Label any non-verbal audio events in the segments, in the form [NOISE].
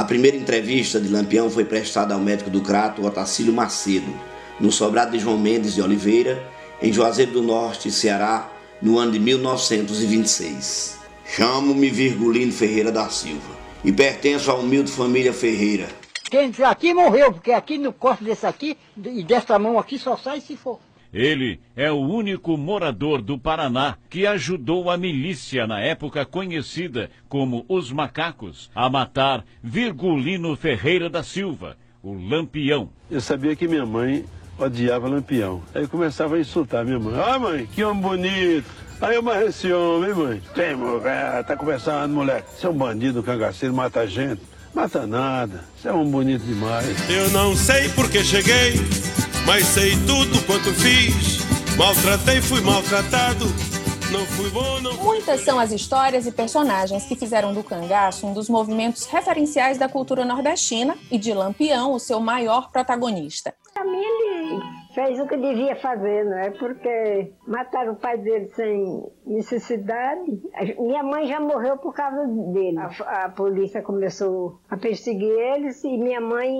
A primeira entrevista de Lampião foi prestada ao médico do Crato, Otacílio Macedo, no sobrado de João Mendes de Oliveira, em Juazeiro do Norte, Ceará, no ano de 1926. Chamo-me Virgulino Ferreira da Silva e pertenço à humilde família Ferreira. Quem entrou aqui morreu, porque aqui no corpo desse aqui e dessa mão aqui só sai se for. Ele é o único morador do Paraná que ajudou a milícia na época conhecida como os Macacos a matar Virgulino Ferreira da Silva, o Lampião. Eu sabia que minha mãe odiava Lampião. Aí eu começava a insultar minha mãe. Ah, mãe, que homem bonito. Aí eu mais esse homem, mãe. Tem, mulher, tá conversando, moleque. Você é um bandido, cangaceiro, mata gente. Mata nada. Você é um bonito demais. Eu não sei por que cheguei mas sei tudo quanto fiz. Maltratei, fui maltratado. Não fui bom, não fui Muitas são as histórias e personagens que fizeram do cangaço um dos movimentos referenciais da cultura nordestina e de Lampião o seu maior protagonista. Mim, ele fez o que devia fazer, não é? Porque mataram o pai dele sem necessidade. Minha mãe já morreu por causa dele. A, a polícia começou a perseguir eles e minha mãe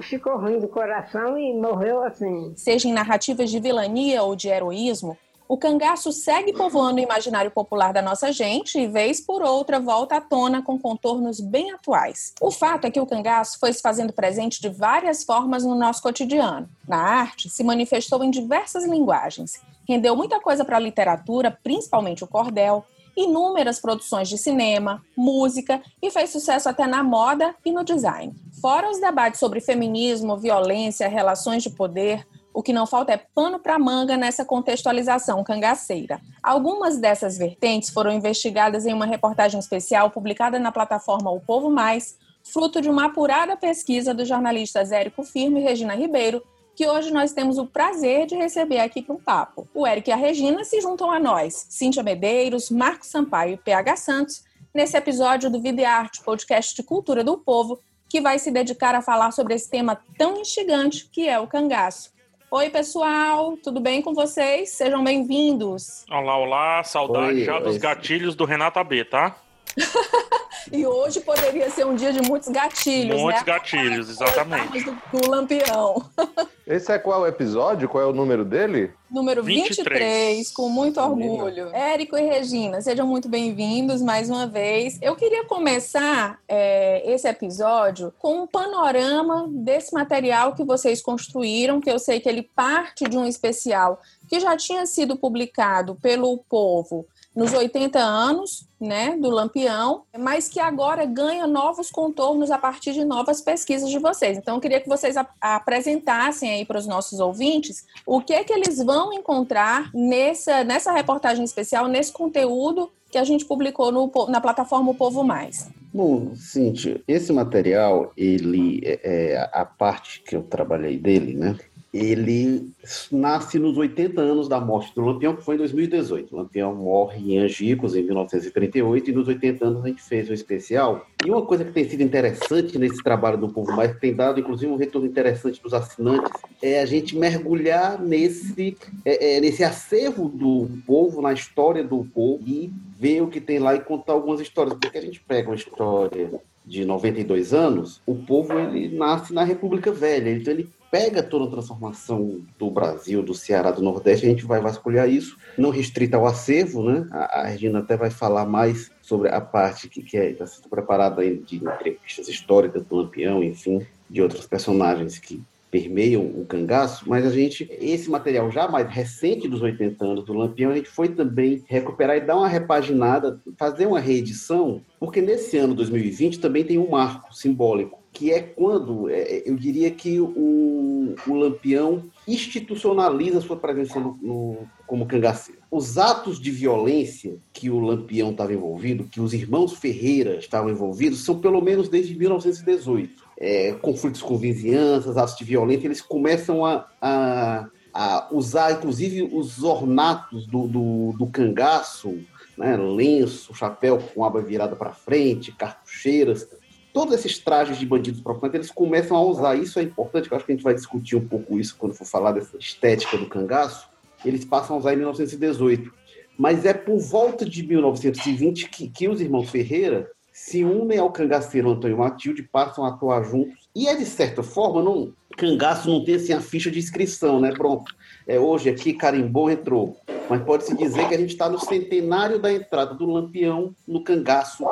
ficou ruim do coração e morreu assim. Seja em narrativas de vilania ou de heroísmo, o cangaço segue povoando o imaginário popular da nossa gente e, vez por outra, volta à tona com contornos bem atuais. O fato é que o cangaço foi se fazendo presente de várias formas no nosso cotidiano. Na arte, se manifestou em diversas linguagens, rendeu muita coisa para a literatura, principalmente o cordel, inúmeras produções de cinema, música e fez sucesso até na moda e no design. Fora os debates sobre feminismo, violência, relações de poder, o que não falta é pano para manga nessa contextualização cangaceira. Algumas dessas vertentes foram investigadas em uma reportagem especial publicada na plataforma O Povo Mais, fruto de uma apurada pesquisa dos jornalistas Érico Firme e Regina Ribeiro, que hoje nós temos o prazer de receber aqui para um papo. O Érico e a Regina se juntam a nós, Cíntia Medeiros, Marcos Sampaio e PH Santos, nesse episódio do Vida e Arte, podcast de cultura do povo, que vai se dedicar a falar sobre esse tema tão instigante que é o cangaço. Oi, pessoal, tudo bem com vocês? Sejam bem-vindos. Olá, olá, saudade oi, já oi. dos gatilhos do Renato AB, tá? [LAUGHS] e hoje poderia ser um dia de muitos gatilhos, muitos né? gatilhos, exatamente. Do, do Lampião. [LAUGHS] Esse é qual episódio? Qual é o número dele? Número 23, 23 com muito orgulho. Érico e Regina, sejam muito bem-vindos mais uma vez. Eu queria começar é, esse episódio com um panorama desse material que vocês construíram, que eu sei que ele parte de um especial que já tinha sido publicado pelo Povo nos 80 anos né, do Lampião, mas que agora ganha novos contornos a partir de novas pesquisas de vocês. Então, eu queria que vocês apresentassem aí para os nossos ouvintes o que é que eles vão encontrar nessa, nessa reportagem especial, nesse conteúdo que a gente publicou no, na plataforma O Povo Mais. Bom, Cintia, esse material, ele é, é a parte que eu trabalhei dele, né? Ele nasce nos 80 anos da morte do Lampião, que foi em 2018. O Lampião morre em Angicos, em 1938, e nos 80 anos a gente fez o especial. E uma coisa que tem sido interessante nesse trabalho do Povo Mais, que tem dado inclusive um retorno interessante dos assinantes, é a gente mergulhar nesse, é, é, nesse acervo do povo, na história do povo, e ver o que tem lá e contar algumas histórias. Porque a gente pega uma história de 92 anos, o povo ele nasce na República Velha, então ele pega toda a transformação do Brasil, do Ceará, do Nordeste, a gente vai vasculhar isso, não restrita ao acervo, né? A, a Regina até vai falar mais sobre a parte que está é, sendo preparada de entrevistas históricas do Lampião, enfim, de outros personagens que permeiam o cangaço, mas a gente, esse material já mais recente dos 80 anos do Lampião, a gente foi também recuperar e dar uma repaginada, fazer uma reedição, porque nesse ano 2020 também tem um marco simbólico, que é quando, é, eu diria que o, o Lampião institucionaliza sua presença no, no, como cangaceiro. Os atos de violência que o Lampião estava envolvido, que os irmãos Ferreira estavam envolvidos, são pelo menos desde 1918. É, conflitos com vizinhanças, atos de violência, eles começam a, a, a usar, inclusive, os ornatos do, do, do cangaço, né, lenço, chapéu com aba virada para frente, cartucheiras, todos esses trajes de bandidos profantes, eles começam a usar isso, é importante, eu acho que a gente vai discutir um pouco isso quando for falar dessa estética do cangaço, eles passam a usar em 1918. Mas é por volta de 1920 que, que os irmãos Ferreira se unem ao cangaceiro Antônio Matilde, passam a atuar juntos. E é, de certa forma, não, cangaço não tem assim, a ficha de inscrição, né? Pronto, é hoje aqui, carimbou, entrou. Mas pode-se dizer que a gente está no centenário da entrada do Lampião no cangaço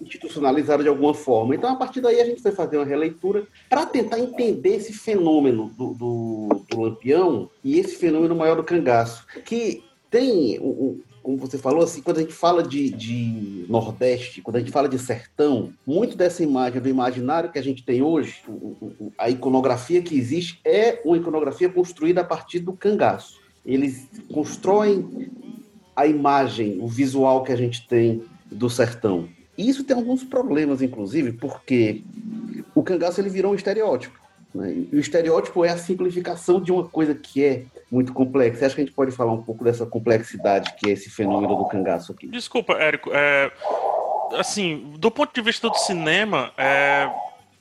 institucionalizado de alguma forma. Então, a partir daí, a gente foi fazer uma releitura para tentar entender esse fenômeno do, do, do, Lampião e esse fenômeno maior do cangaço, que tem um, como você falou, assim, quando a gente fala de, de, Nordeste, quando a gente fala de sertão, muito dessa imagem, do imaginário que a gente tem hoje, a iconografia que existe é uma iconografia construída a partir do cangaço. Eles constroem a imagem, o visual que a gente tem do sertão. E isso tem alguns problemas, inclusive, porque o cangaço ele virou um estereótipo. O estereótipo é a simplificação de uma coisa que é muito complexa. Acho que a gente pode falar um pouco dessa complexidade que é esse fenômeno do cangaço aqui. Desculpa, Érico. É, assim, do ponto de vista do cinema, é,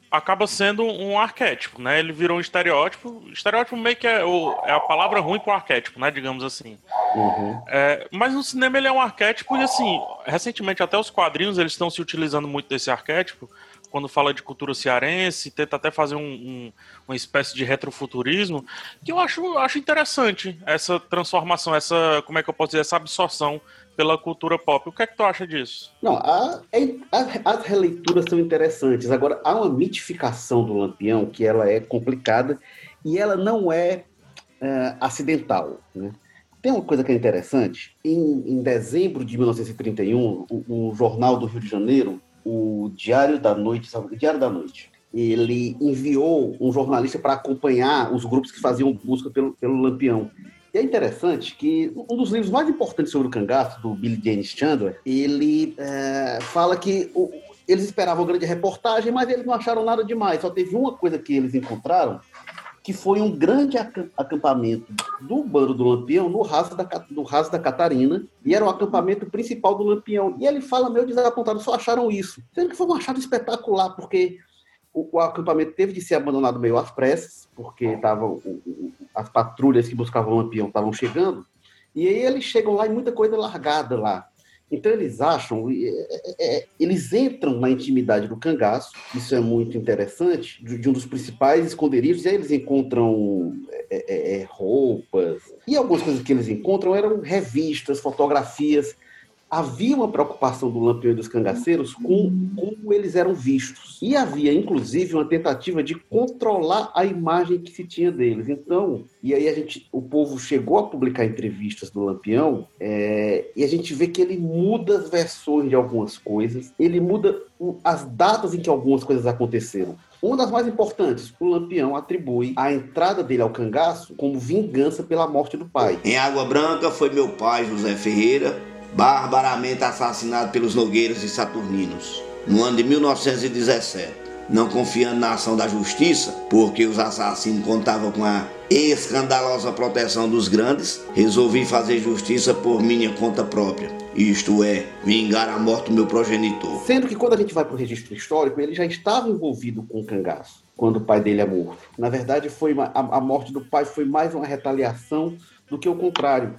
acaba sendo um arquétipo, né? Ele virou um estereótipo. Estereótipo meio que é, o, é a palavra ruim para o arquétipo, né? Digamos assim. Uhum. É, mas no cinema ele é um arquétipo e assim, recentemente até os quadrinhos eles estão se utilizando muito desse arquétipo quando fala de cultura cearense, tenta até fazer um, um, uma espécie de retrofuturismo, que eu acho, acho interessante essa transformação, essa, como é que eu posso dizer, essa absorção pela cultura pop. O que é que tu acha disso? Não, a, a, as releituras são interessantes. Agora, há uma mitificação do Lampião que ela é complicada e ela não é, é acidental, né? Tem uma coisa que é interessante. Em, em dezembro de 1931, o, o Jornal do Rio de Janeiro o Diário da Noite, sabe? Diário da Noite. Ele enviou um jornalista para acompanhar os grupos que faziam busca pelo, pelo Lampião. E é interessante que um dos livros mais importantes sobre o cangaço, do Billy James Chandler, ele é, fala que o, eles esperavam grande reportagem, mas eles não acharam nada demais. Só teve uma coisa que eles encontraram, que foi um grande acampamento do bando do Lampião no raso da, no raso da Catarina, e era o acampamento principal do Lampião. E ele fala meio desapontado, só acharam isso. Sendo que foi um achado espetacular, porque o, o acampamento teve de ser abandonado meio às pressas, porque estavam as patrulhas que buscavam o Lampião estavam chegando, e aí eles chegam lá e muita coisa largada lá. Então eles acham, é, é, eles entram na intimidade do cangaço, isso é muito interessante, de, um dos principais esconderijos, e aí eles encontram é, é, roupas, e algumas coisas que eles encontram eram revistas, fotografias, havia uma preocupação do Lampião e dos cangaceiros com como eles eram vistos. E havia, inclusive, uma tentativa de controlar a imagem que se tinha deles. Então, e aí a gente, o povo chegou a publicar entrevistas do Lampião é, e a gente vê que ele muda as versões de algumas coisas, ele muda as datas em que algumas coisas aconteceram. Uma das mais importantes, o Lampião atribui a entrada dele ao cangaço como vingança pela morte do pai. Em Água Branca foi meu pai, José Ferreira, barbaramente assassinado pelos Nogueiras e Saturninos, no ano de 1917. Não confiando na ação da justiça, porque os assassinos contavam com a escandalosa proteção dos grandes, resolvi fazer justiça por minha conta própria. Isto é, vingar a morte do meu progenitor. Sendo que quando a gente vai para o registro histórico, ele já estava envolvido com o cangaço, quando o pai dele é morto. Na verdade, foi uma, a, a morte do pai foi mais uma retaliação do que o contrário.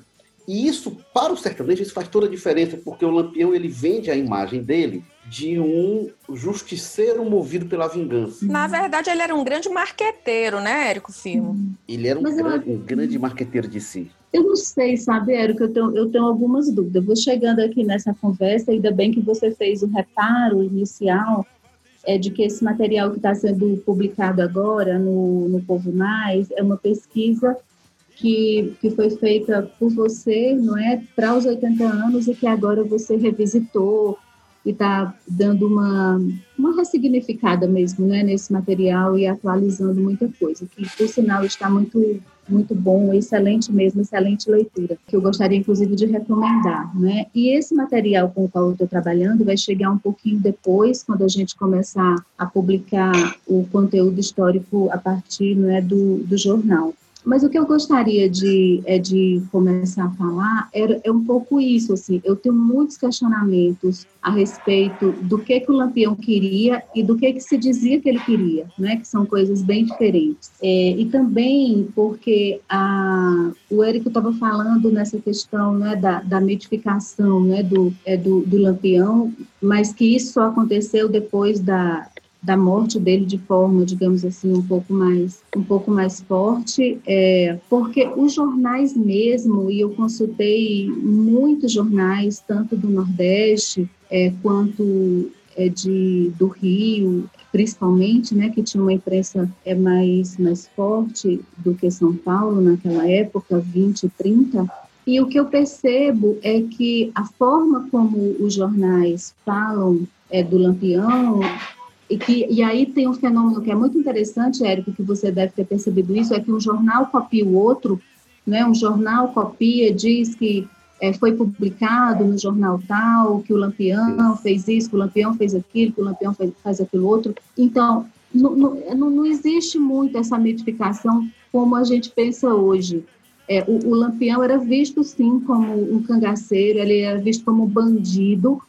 E isso, para o sertanejo, isso faz toda a diferença, porque o Lampião ele vende a imagem dele de um justiceiro movido pela vingança. Na verdade, ele era um grande marqueteiro, né, Érico Firmo? Ele era um, grande, eu... um grande marqueteiro de si. Eu não sei, sabe, Érico, eu tenho, eu tenho algumas dúvidas. Vou chegando aqui nessa conversa, ainda bem que você fez o reparo inicial é de que esse material que está sendo publicado agora no, no Povo Mais é uma pesquisa que, que foi feita por você, não é, para os 80 anos e que agora você revisitou e está dando uma, uma ressignificada mesmo né, nesse material e atualizando muita coisa, que por sinal está muito muito bom, excelente mesmo, excelente leitura, que eu gostaria inclusive de recomendar, né? E esse material com o qual eu estou trabalhando vai chegar um pouquinho depois, quando a gente começar a publicar o conteúdo histórico a partir né, do, do jornal. Mas o que eu gostaria de, é, de começar a falar é, é um pouco isso, assim, eu tenho muitos questionamentos a respeito do que, que o Lampião queria e do que, que se dizia que ele queria, né, que são coisas bem diferentes. É, e também porque a, o Érico estava falando nessa questão né, da, da mitificação né, do, é, do, do Lampião, mas que isso só aconteceu depois da, da morte dele de forma, digamos assim, um pouco mais, um pouco mais forte, é, porque os jornais mesmo, e eu consultei muitos jornais, tanto do Nordeste é, quanto é, de, do Rio, principalmente, né, que tinha uma imprensa é, mais, mais forte do que São Paulo naquela época, 20, 30, e o que eu percebo é que a forma como os jornais falam é, do Lampião e, que, e aí tem um fenômeno que é muito interessante, Érico, que você deve ter percebido isso, é que um jornal copia o outro, né? um jornal copia, diz que é, foi publicado no jornal tal, que o Lampião fez isso, que o Lampião fez aquilo, que o Lampião fez, faz aquilo outro. Então, não, não, não existe muito essa mitificação como a gente pensa hoje. É, o, o, Lampião era visto, sim, como um cangaceiro, ele era visto como bandido,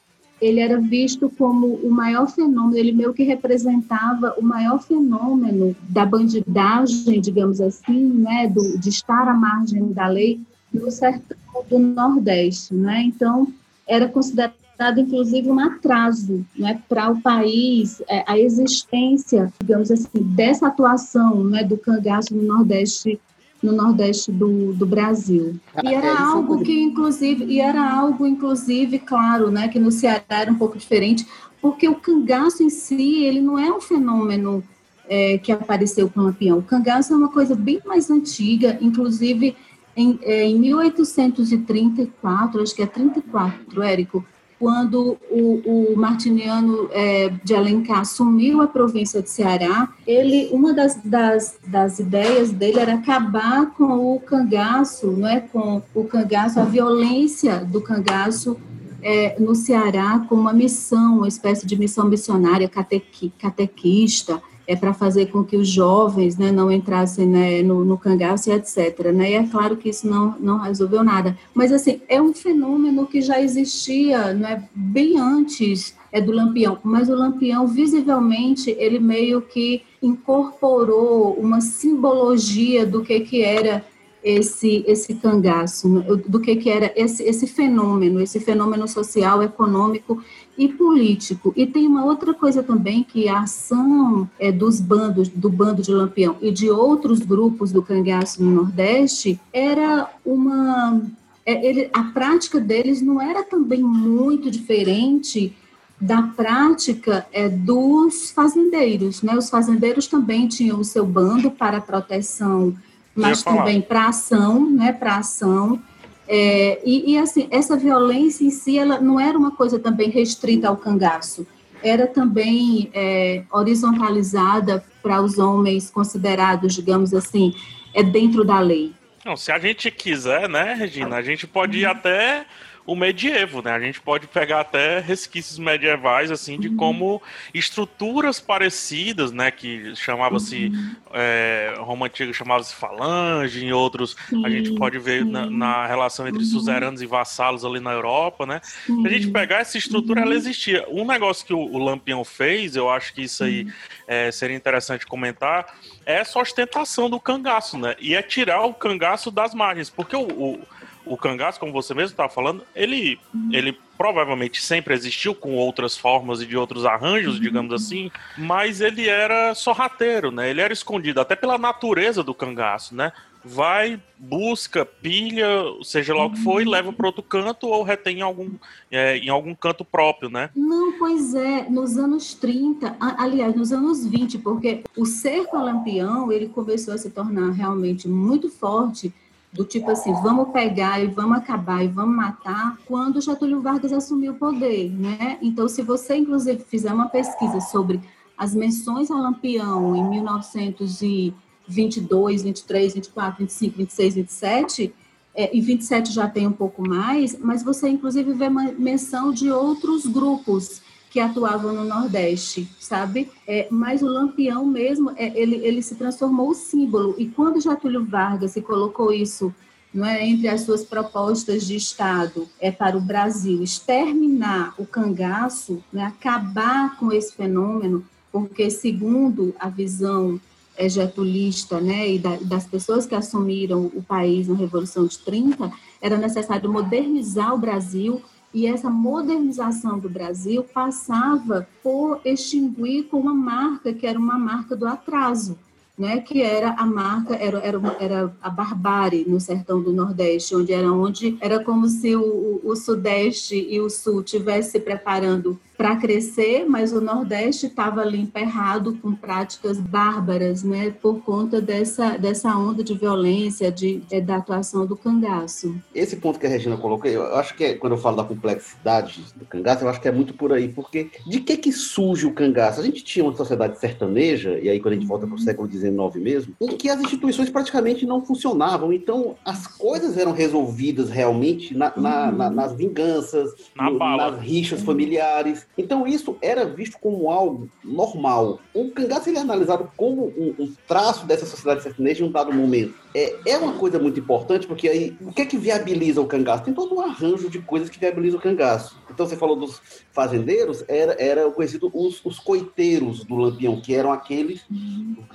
ele era visto como o maior fenômeno, ele meio que representava o maior fenômeno da bandidagem, digamos assim, né, do, de estar à margem da lei no sertão do Nordeste, né? Então, era considerado inclusive um atraso, né, para o país, é, a existência, digamos assim, dessa atuação, né, do cangaço no Nordeste no Nordeste do, do Brasil. E ah, era é, algo que, inclusive, e era algo, inclusive, claro, né, que no Ceará era um pouco diferente, porque o cangaço em si, ele não é um fenômeno é, que apareceu com o Lampião. O cangaço é uma coisa bem mais antiga, inclusive em, é, em 1834, acho que é 34, Érico, quando o, o Martiniano é, de Alencar assumiu a província de Ceará, ele, uma das, das, das ideias dele era acabar com o cangaço, não é, com o cangaço, a violência do cangaço é, no Ceará com uma missão, uma espécie de missão missionária catequi, catequista, é para fazer com que os jovens né, não entrassem né, no, no cangaço e etc. Né? E é claro que isso não, não resolveu nada. Mas, assim, é um fenômeno que já existia né, bem antes é, do Lampião. Mas o Lampião, visivelmente, ele meio que incorporou uma simbologia do que, que era esse esse cangaço, do que que era esse esse fenômeno, esse fenômeno social, econômico e político. E tem uma outra coisa também que a ação é, dos bandos, do bando de Lampião e de outros grupos do cangaço no Nordeste era uma é, ele, a prática deles não era também muito diferente da prática é, dos fazendeiros, né? Os fazendeiros também tinham o seu bando para proteção mas também para ação, né, para ação. É, e, e, assim, essa violência em si, ela não era uma coisa também restrita ao cangaço, era também é, horizontalizada para os homens considerados, digamos assim, é dentro da lei. Não, se a gente quiser, né, Regina, a gente pode ir até o medievo, né? A gente pode pegar até resquícios medievais, assim, de como estruturas parecidas, né? Que chamava-se, uhum. é, Roma Antiga chamava-se falange, em outros sim, a gente pode ver na, na, relação entre uhum. suzeranos e vassalos ali na Europa, né? Sim. a gente pegar essa estrutura, ela uhum. existia. Um negócio que o, o Lampião fez, eu acho que isso aí é, seria interessante comentar, é essa ostentação do cangaço, né? E é tirar o cangaço das margens, porque o, o o cangaço, como você mesmo estava falando, ele, uhum. ele provavelmente sempre existiu com outras formas e de outros arranjos, uhum. digamos assim, mas ele era sorrateiro, né? Ele era escondido até pela natureza do cangaço, né? Vai, busca, pilha, seja lá o que for, e leva para outro canto ou retém em algum, é, em algum canto próprio, né? Não, pois é, nos anos 30, aliás, nos anos 20, porque o cerco Lampião, ele começou a se tornar realmente muito forte do tipo assim, vamos pegar e vamos acabar e vamos matar, quando Getúlio Vargas assumiu o poder, né? Então, se você, inclusive, fizer uma pesquisa sobre as menções a Lampião em 1922, 23, 24, 25, 26, 27, é, e 27 já tem um pouco mais, mas você, inclusive, vê menção de outros grupos que atuavam no Nordeste, sabe? É, mas o Lampião mesmo, é, ele, ele se transformou o símbolo. E quando Getúlio Vargas se colocou isso não é, entre as suas propostas de Estado é para o Brasil exterminar o cangaço, né, acabar com esse fenômeno, porque segundo a visão é, getulista né, e da, das pessoas que assumiram o país na Revolução de 30, era necessário modernizar o Brasil e essa modernização do Brasil passava por extinguir com uma marca que era uma marca do atraso né, que era a marca, era, era, era a barbárie no sertão do Nordeste, onde era onde era como se o, o Sudeste e o Sul tivessem se preparando para crescer, mas o Nordeste estava ali emperrado com práticas bárbaras, né, por conta dessa, dessa onda de violência, de, de, da atuação do cangaço. Esse ponto que a Regina colocou, eu acho que é, quando eu falo da complexidade do cangaço, eu acho que é muito por aí, porque de que que surge o cangaço? A gente tinha uma sociedade sertaneja, e aí quando a gente volta para o século XIX mesmo, em que as instituições praticamente não funcionavam, então as coisas eram resolvidas realmente na, na, na, nas vinganças, na no, nas rixas familiares, então isso era visto como algo normal. O cangaço ele é analisado como um, um traço dessa sociedade sertaneja em um dado momento. É, é uma coisa muito importante, porque aí o que é que viabiliza o cangaço? Tem todo um arranjo de coisas que viabilizam o cangaço. Então você falou dos fazendeiros, era, era conhecido os, os coiteiros do Lampião, que eram aqueles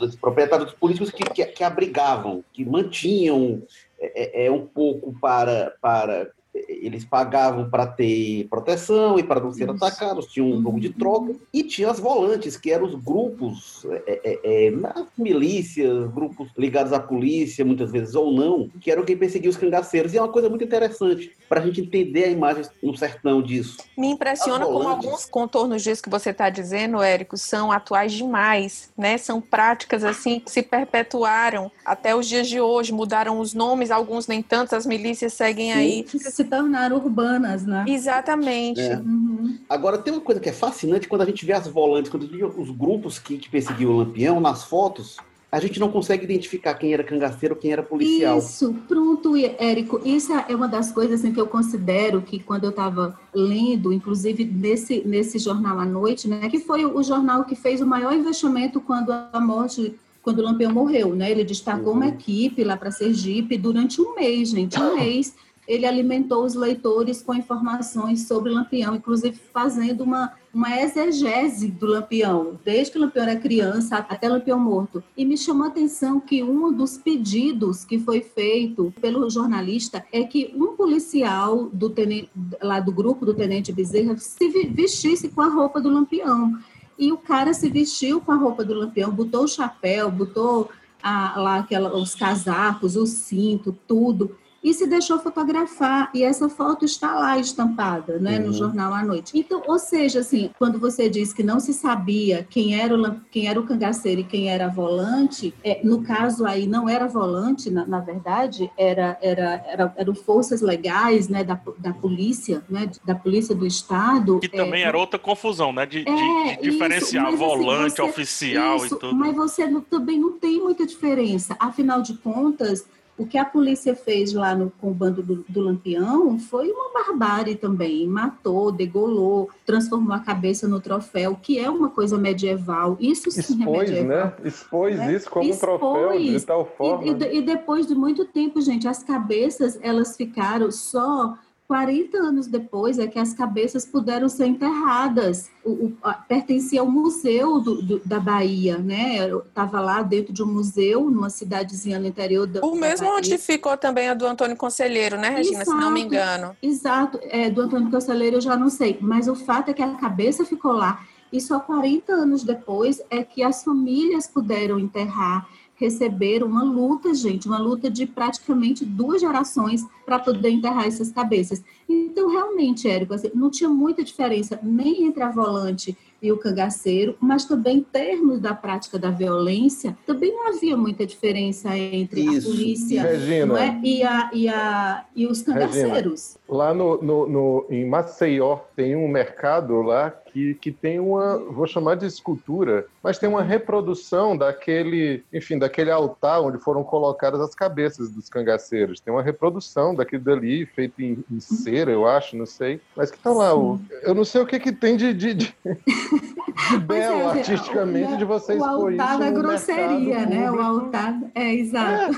os proprietários políticos que, que, que abrigavam, que mantinham é, é, é um pouco para, para eles pagavam para ter proteção e para não ser Isso. atacados, tinha um jogo de troca, e tinha as volantes, que eram os grupos, é, é, é, nas milícias, grupos ligados à polícia, muitas vezes ou não, que eram quem perseguia os cangaceiros. E é uma coisa muito interessante para a gente entender a imagem no sertão disso. Me impressiona como alguns contornos disso que você está dizendo, Érico, são atuais demais, né? São práticas assim que se perpetuaram até os dias de hoje, mudaram os nomes, alguns nem tantos, as milícias seguem Sim. aí. Se tornaram urbanas, né? Exatamente. É. Uhum. Agora, tem uma coisa que é fascinante quando a gente vê as volantes, quando a gente vê os grupos que, que perseguiam o Lampião nas fotos, a gente não consegue identificar quem era cangaceiro, quem era policial. Isso, pronto, Érico. Isso é uma das coisas assim, que eu considero que quando eu estava lendo, inclusive nesse, nesse jornal à noite, né, que foi o jornal que fez o maior investimento quando a morte quando o Lampião morreu, né? Ele destacou uhum. uma equipe lá para Sergipe durante um mês, gente, um [COUGHS] mês ele alimentou os leitores com informações sobre Lampião, inclusive fazendo uma, uma exegese do Lampião, desde que o Lampião era criança até Lampião morto. E me chamou a atenção que um dos pedidos que foi feito pelo jornalista é que um policial do tenente, lá do grupo do Tenente Bezerra se vestisse com a roupa do Lampião. E o cara se vestiu com a roupa do Lampião, botou o chapéu, botou a, lá aquela, os casacos, o cinto, tudo e se deixou fotografar e essa foto está lá estampada, né, uhum. no jornal à noite. Então, ou seja, assim, quando você diz que não se sabia quem era o quem era o cangaceiro e quem era a volante, é, no caso aí não era volante, na, na verdade, era era, era eram forças legais, né, da, da polícia, né, da polícia do estado. Que também é, era outra confusão, né, de, é, de diferenciar isso, assim, volante, assim, você, oficial isso, e tudo. Mas você também não tem muita diferença. Afinal de contas, o que a polícia fez lá no, com o bando do, do, Lampião foi uma barbárie também. Matou, degolou, transformou a cabeça no troféu, que é uma coisa medieval. Isso sim é Expôs, é medieval. Né? Expôs né? isso como Expôs. troféu de tal forma. E, e, e depois de muito tempo, gente, as cabeças elas ficaram só 40 anos depois é que as cabeças puderam ser enterradas. O, o, a, pertencia ao museu do, do, da Bahia, né? Estava lá dentro de um museu, numa cidadezinha no interior da. O mesmo da onde ficou também a do Antônio Conselheiro, né, Regina? Exato, se não me engano. Exato, é, do Antônio Conselheiro eu já não sei, mas o fato é que a cabeça ficou lá. E só 40 anos depois é que as famílias puderam enterrar receberam uma luta, gente, uma luta de praticamente duas gerações para poder enterrar essas cabeças. Então, realmente, Érico, assim, não tinha muita diferença nem entre a volante e o cangaceiro, mas também em termos da prática da violência, também não havia muita diferença entre Isso. a polícia Regina, é? e, a, e, a, e os cangaceiros. Regina, lá no, no, no, em Maceió tem um mercado lá aqui que tem uma, vou chamar de escultura, mas tem uma reprodução daquele, enfim, daquele altar onde foram colocadas as cabeças dos cangaceiros. Tem uma reprodução daquilo dali, feito em, em cera, eu acho, não sei. Mas que tá lá, o, eu não sei o que que tem de, de, de, [LAUGHS] de belo é, artisticamente o, de vocês O altar da grosseria, né? O altar, é, exato.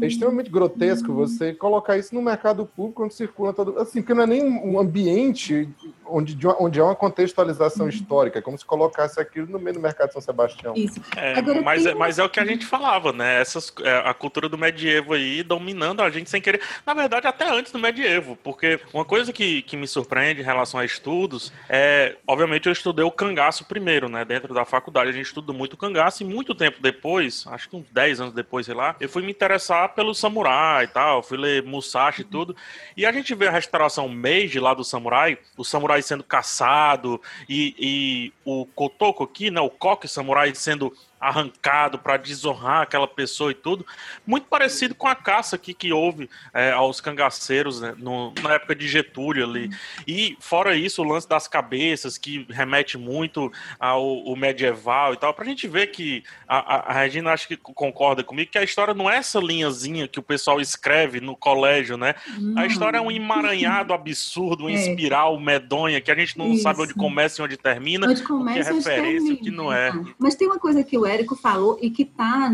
É. é extremamente grotesco você colocar isso no mercado público onde circula todo. Assim, porque não é nem um ambiente onde, onde há uma contextualização uhum. histórica, é como se colocasse aquilo no meio do mercado de São Sebastião. Isso. É, mas, é, mas é o que a gente falava, né? Essas, é, a cultura do medievo aí dominando a gente sem querer. Na verdade, até antes do medievo, porque uma coisa que, que me surpreende em relação a estudos é, obviamente, eu estudei o cangaço primeiro, né? Dentro da faculdade, a gente estuda muito cangaço e muito tempo depois, acho que uns 10 anos depois, sei lá, eu fui me interessar pelo samurai e tal, fui ler Musashi e tudo. E a gente vê a restauração Meiji lá do samurai, o samurai sendo caçado e, e o Kotoko aqui, né, o coque samurai sendo arrancado para desonrar aquela pessoa e tudo. Muito parecido com a caça aqui que houve é, aos cangaceiros né, no, na época de Getúlio ali. E fora isso, o lance das cabeças, que remete muito ao, medieval e tal, para a gente ver que a, a, Regina acho que concorda comigo que a história não é essa linhazinha que o pessoal escreve no colégio, né? A história é um emaranhado absurdo, uma é. espiral medonha que a gente não isso. sabe onde começa e onde termina, onde começa, o que é referência, o que não é. Mas tem uma coisa que o Érico falou e que está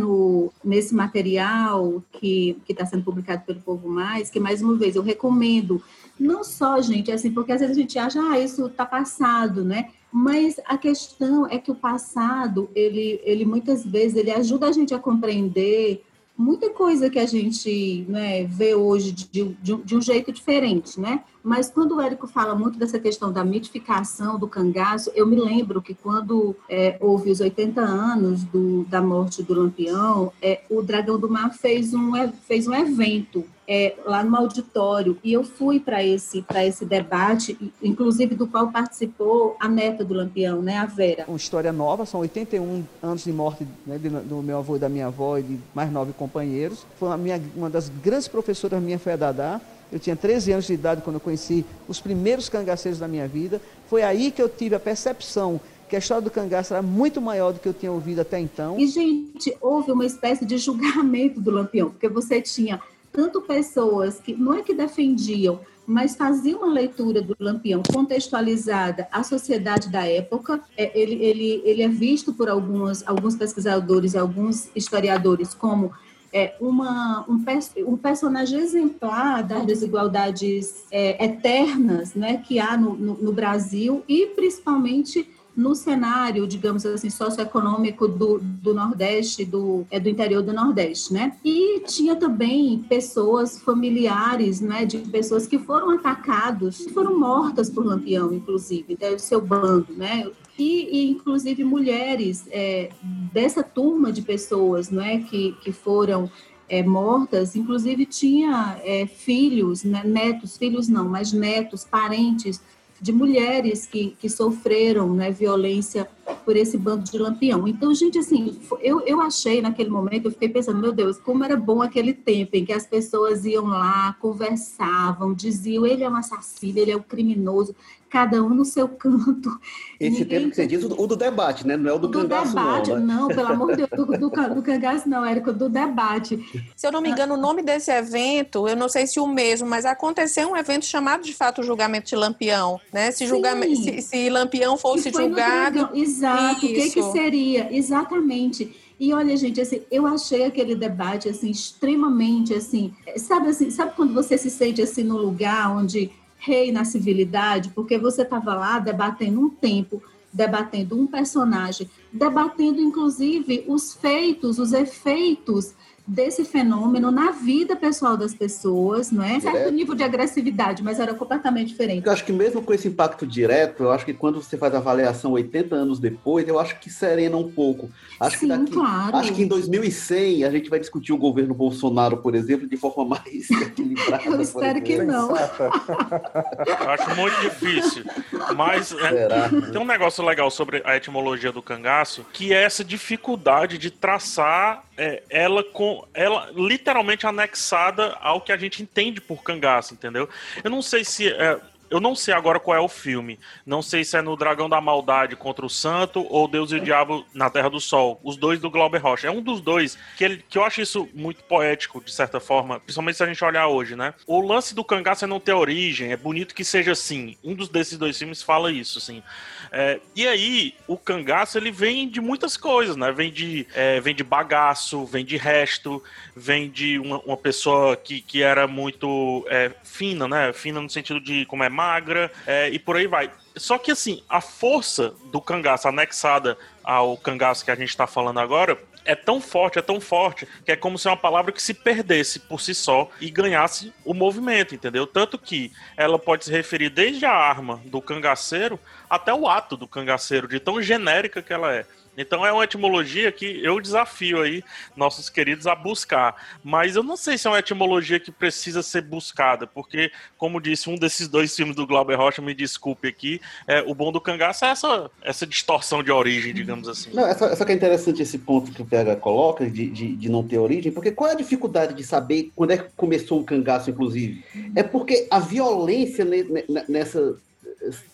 nesse material que está sendo publicado pelo Povo Mais, que mais uma vez eu recomendo. Não só, gente, assim, porque às vezes a gente acha, ah, isso está passado, né? Mas a questão é que o passado, ele, ele muitas vezes, ele ajuda a gente a compreender muita coisa que a gente né, vê hoje de, de, de, um jeito diferente, né? Mas quando o Érico fala muito dessa questão da mitificação do cangaço, eu me lembro que quando é, houve os 80 anos do, da morte do Lampião, é, o Dragão do Mar fez um, fez um evento é, lá no auditório e eu fui para esse para esse debate, inclusive do qual participou a neta do Lampião, né, a Vera. Uma história nova, são 81 anos de morte né, do meu avô e da minha avó e de mais nove companheiros. Foi uma, minha, uma das grandes professoras minha foi a Dadá. Eu tinha 13 anos de idade quando eu conheci os primeiros cangaceiros da minha vida. Foi aí que eu tive a percepção que a história do cangaço era muito maior do que eu tinha ouvido até então. E, gente, houve uma espécie de julgamento do Lampião, porque você tinha tanto pessoas que não é que defendiam, mas faziam uma leitura do Lampião contextualizada à sociedade da época. É, ele, ele, ele é visto por alguns, pesquisadores alguns historiadores como é, uma, um, um, personagem exemplar das desigualdades é, eternas né, que há no, no, no Brasil e principalmente no cenário, digamos assim, socioeconômico do, do Nordeste, do, é, do interior do Nordeste, né? E tinha também pessoas familiares, né, de pessoas que foram atacados, foram mortas por Lampião, inclusive, do né, seu bando, né? E, e, inclusive mulheres é, dessa turma de pessoas né, que, que foram é, mortas, inclusive tinha é, filhos, né, netos, filhos não, mas netos, parentes de mulheres que, que sofreram né, violência por esse bando de lampião. Então, gente, assim, eu, eu achei naquele momento, eu fiquei pensando, meu Deus, como era bom aquele tempo em que as pessoas iam lá, conversavam, diziam, ele é um assassino, ele é um criminoso, cada um no seu canto. Esse Ninguém... tempo que você diz, o do debate, né? Não é o do, do cangaço, debate, não. Né? Não, pelo amor de Deus, do, do, do cangaço não, Érico, do debate. Se eu não me engano, o nome desse evento, eu não sei se o mesmo, mas aconteceu um evento chamado de fato julgamento de Lampião, né? Se, julgamento, se, se Lampião fosse julgado... Exato, o que, que seria? Exatamente. E olha, gente, assim, eu achei aquele debate assim extremamente assim, sabe assim, sabe quando você se sente assim no lugar onde reina a civilidade, porque você estava lá debatendo um tempo, debatendo um personagem, debatendo inclusive os feitos, os efeitos desse fenômeno na vida pessoal das pessoas, não é? Certo nível de agressividade, mas era completamente diferente. Eu acho que mesmo com esse impacto direto, eu acho que quando você faz a avaliação 80 anos depois, eu acho que serena um pouco. Acho Sim, que daqui, claro. acho que em 2100 a gente vai discutir o governo Bolsonaro, por exemplo, de forma mais [LAUGHS] equilibrada. eu espero que não. eu acho muito difícil. Mas é, tem um negócio legal sobre a etimologia do cangaço, que é essa dificuldade de traçar é, ela com ela literalmente anexada ao que a gente entende por cangaço, entendeu? Eu não sei se é, eu não sei agora qual é o filme. Não sei se é no Dragão da Maldade contra o Santo ou Deus e o Diabo na Terra do Sol. Os dois do Glauber Rocha. É um dos dois que, ele, que eu acho isso muito poético, de certa forma, principalmente se a gente olhar hoje, né? O lance do cangaço é não ter origem, é bonito que seja assim. Um dos desses dois filmes fala isso, assim. É, e aí, o cangaço, ele vem de muitas coisas, né? Vem de, é, vem de bagaço, vem de resto, vem de uma, uma pessoa que, que era muito é, fina, né? Fina no sentido de como é magra, é, e por aí vai. Só que, assim, a força do cangaço anexada ao cangaço que a gente está falando agora é tão forte, é tão forte, que é como se uma palavra que se perdesse por si só e ganhasse o movimento, entendeu? Tanto que ela pode se referir desde a arma do cangaceiro até o ato do cangaceiro, de tão genérica que ela é. Então é uma etimologia que eu desafio aí nossos queridos a buscar. Mas eu não sei se é uma etimologia que precisa ser buscada, porque, como disse um desses dois filmes do Glauber Rocha, me desculpe aqui, é, o bom do cangaço é essa, essa distorção de origem, digamos assim. Não, essa, essa que é interessante esse ponto que o PH coloca, de, de, de não ter origem, porque qual é a dificuldade de saber quando é que começou o cangaço, inclusive? É porque a violência nessa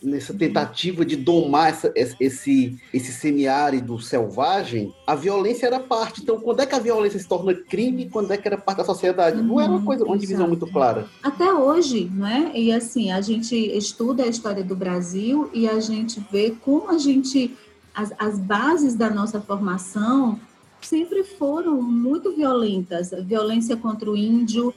nessa tentativa de domar essa, esse, esse semiárido selvagem, a violência era parte. Então, quando é que a violência se torna crime quando é que era parte da sociedade? Não era uma uhum, coisa, uma divisão muito clara. Até hoje, não é? E assim, a gente estuda a história do Brasil e a gente vê como a gente. As, as bases da nossa formação sempre foram muito violentas. Violência contra o índio,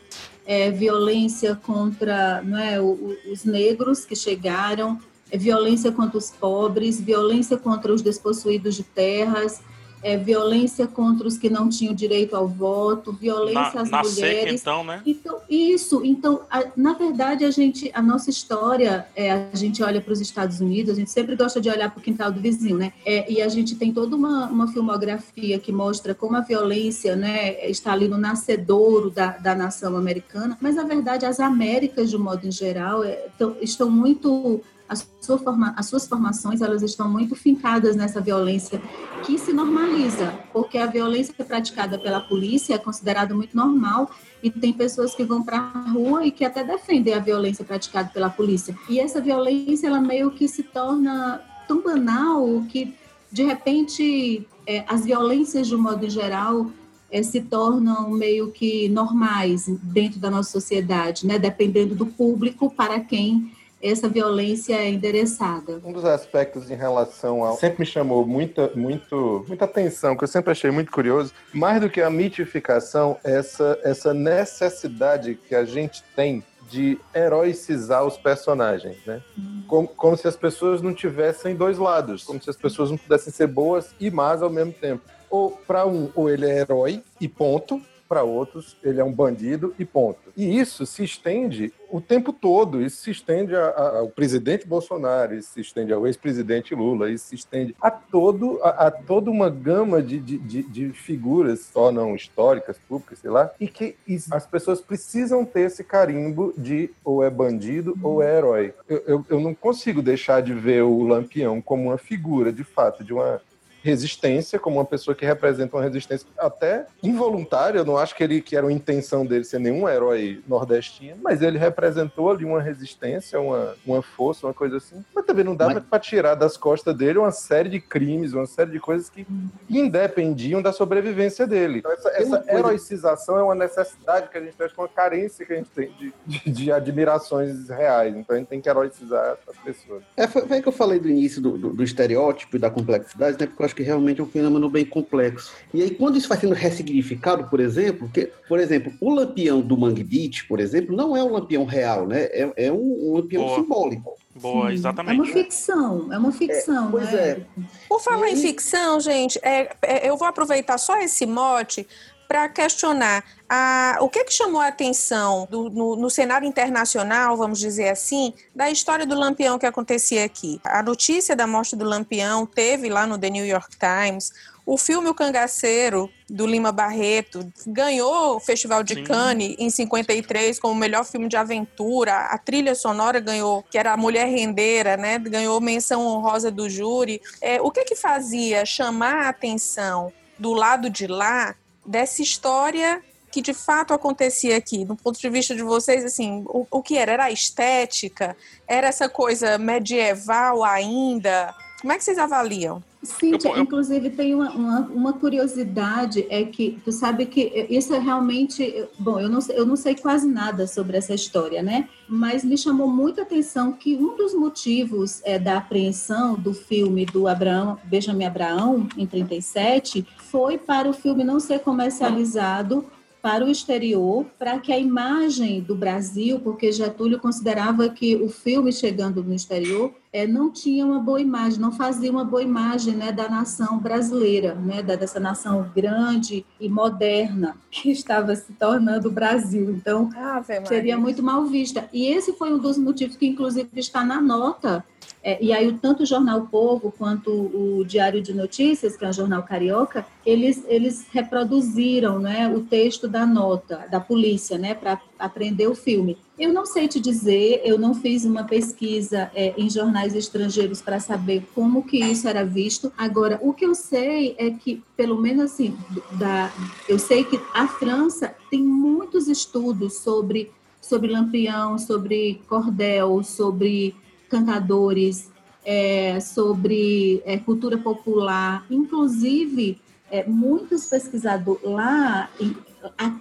é, violência contra não é, os negros que chegaram, é, violência contra os pobres, violência contra os despossuídos de terras, é, violência contra os que não tinham direito ao voto, violência na, às na mulheres. Seca, então, né? Então, isso. Então, a, na verdade, a gente, a nossa história, é, a gente olha para os Estados Unidos, a gente sempre gosta de olhar para o quintal do vizinho, né? É, e a gente tem toda uma, uma filmografia que mostra como a violência, né, está ali no nascedouro da, da nação americana. Mas, na verdade, as Américas, de um modo em geral, é, tão, estão muito sua forma, as suas formações elas estão muito fincadas nessa violência que se normaliza, porque a violência praticada pela polícia é considerada muito normal e tem pessoas que vão para a rua e que até defendem a violência praticada pela polícia. E essa violência ela meio que se torna tão banal que de repente é, as violências de um modo geral é, se tornam meio que normais dentro da nossa sociedade, né? Dependendo do público para quem essa violência é endereçada. Um dos aspectos em relação ao sempre me chamou muita, muito, muita atenção, que eu sempre achei muito curioso, mais do que a mitificação, essa, essa necessidade que a gente tem de heroicizar os personagens, né? Uhum. Como, como se as pessoas não tivessem dois lados, como se as pessoas não pudessem ser boas e más ao mesmo tempo. Ou para um, ou ele é herói e ponto, para outros ele é um bandido e ponto. E isso se estende o tempo todo, isso se estende a, a, ao presidente Bolsonaro, isso se estende ao ex-presidente Lula, isso se estende a, todo, a, a toda uma gama de, de, de, de, figuras, só não históricas, públicas, sei lá, e que as pessoas precisam ter esse carimbo de ou é bandido ou é herói. Eu, eu, eu não consigo deixar de ver o Lampião como uma figura, de fato, de uma resistência, como uma pessoa que representa uma resistência até involuntária. Eu não acho que ele que era uma intenção dele ser nenhum herói nordestino, mas ele representou ali uma resistência, uma, uma força, uma coisa assim. Mas também não dá mas... para tirar das costas dele uma série de crimes, uma série de coisas que independiam da sobrevivência dele. Então, essa, essa heroicização é uma necessidade que a gente tem, uma carência que a gente tem de, de, de admirações reais. Então a gente tem que heroicizar as pessoas. É, foi, foi que eu falei do início do, do, do estereótipo e da complexidade, né? Porque eu acho que realmente é um fenômeno bem complexo. E aí, quando isso vai sendo ressignificado, por exemplo, que, por exemplo, o lampião do Mangue Beach, por exemplo, não é um lampião real, né? É, é um, um lampião Boa. simbólico. Boa, Sim, exatamente. É uma ficção, é uma ficção. É, pois né? é. Por falar em ficção, gente, é, é, eu vou aproveitar só esse mote para questionar a, o que, que chamou a atenção do, no, no, cenário internacional, vamos dizer assim, da história do Lampião que acontecia aqui. A notícia da morte do Lampião teve lá no The New York Times. O filme O Cangaceiro, do Lima Barreto, ganhou o Festival de Sim. Cannes em 53 como o melhor filme de aventura. A trilha sonora ganhou, que era a Mulher Rendeira, né? Ganhou menção honrosa do júri. É, o que que fazia chamar a atenção do lado de lá dessa história que de fato acontecia aqui, do ponto de vista de vocês, assim, o, o que era? Era a estética? Era essa coisa medieval ainda? Como é que vocês avaliam? Cíntia, eu, inclusive tem uma, uma, uma, curiosidade, é que tu sabe que isso é realmente, bom, eu não, eu não sei quase nada sobre essa história, né? Mas me chamou muita atenção que um dos motivos é, da apreensão do filme do Abraão, Benjamin Abraão, em 37, foi para o filme não ser comercializado para o exterior, para que a imagem do Brasil, porque Getúlio considerava que o filme chegando no exterior é, não tinha uma boa imagem, não fazia uma boa imagem né, da nação brasileira, né, dessa nação grande e moderna [LAUGHS] que estava se tornando o Brasil. Então, seria muito mal vista. E esse foi um dos motivos que, inclusive, está na nota é, e aí, tanto o Jornal Povo quanto o Diário de Notícias, que é um jornal carioca, eles, eles reproduziram né, o texto da nota da polícia né, para aprender o filme. Eu não sei te dizer, eu não fiz uma pesquisa é, em jornais estrangeiros para saber como que isso era visto. Agora, o que eu sei é que, pelo menos assim, da, eu sei que a França tem muitos estudos sobre, sobre Lampião, sobre cordel, sobre cantadores, é, sobre é, cultura popular, inclusive é, muitos pesquisadores lá, em,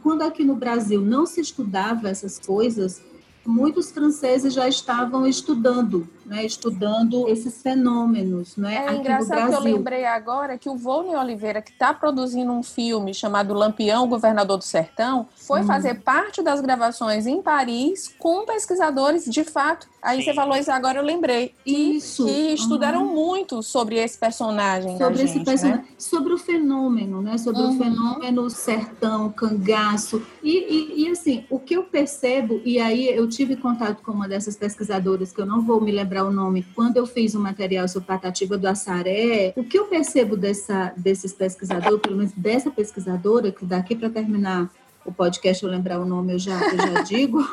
quando aqui no Brasil não se estudava essas coisas, muitos franceses já estavam estudando, né, estudando esses fenômenos, né, é aqui engraçado que eu lembrei agora que o Volney Oliveira, que está produzindo um filme chamado Lampião, Governador do Sertão, foi hum. fazer parte das gravações em Paris com pesquisadores de fato Aí Sim. você falou isso agora, eu lembrei. E, isso. E estudaram uhum. muito sobre esse personagem. Sobre esse gente, personagem. Né? Sobre o fenômeno, né? Sobre uhum. o fenômeno sertão, cangaço. E, e, e, assim, o que eu percebo, e aí eu tive contato com uma dessas pesquisadoras, que eu não vou me lembrar o nome, quando eu fiz um material sobre Patativa do Assaré, o que eu percebo dessa, desses pesquisadores, pelo menos dessa pesquisadora, que daqui para terminar o podcast eu lembrar o nome, eu já, eu já digo. [LAUGHS]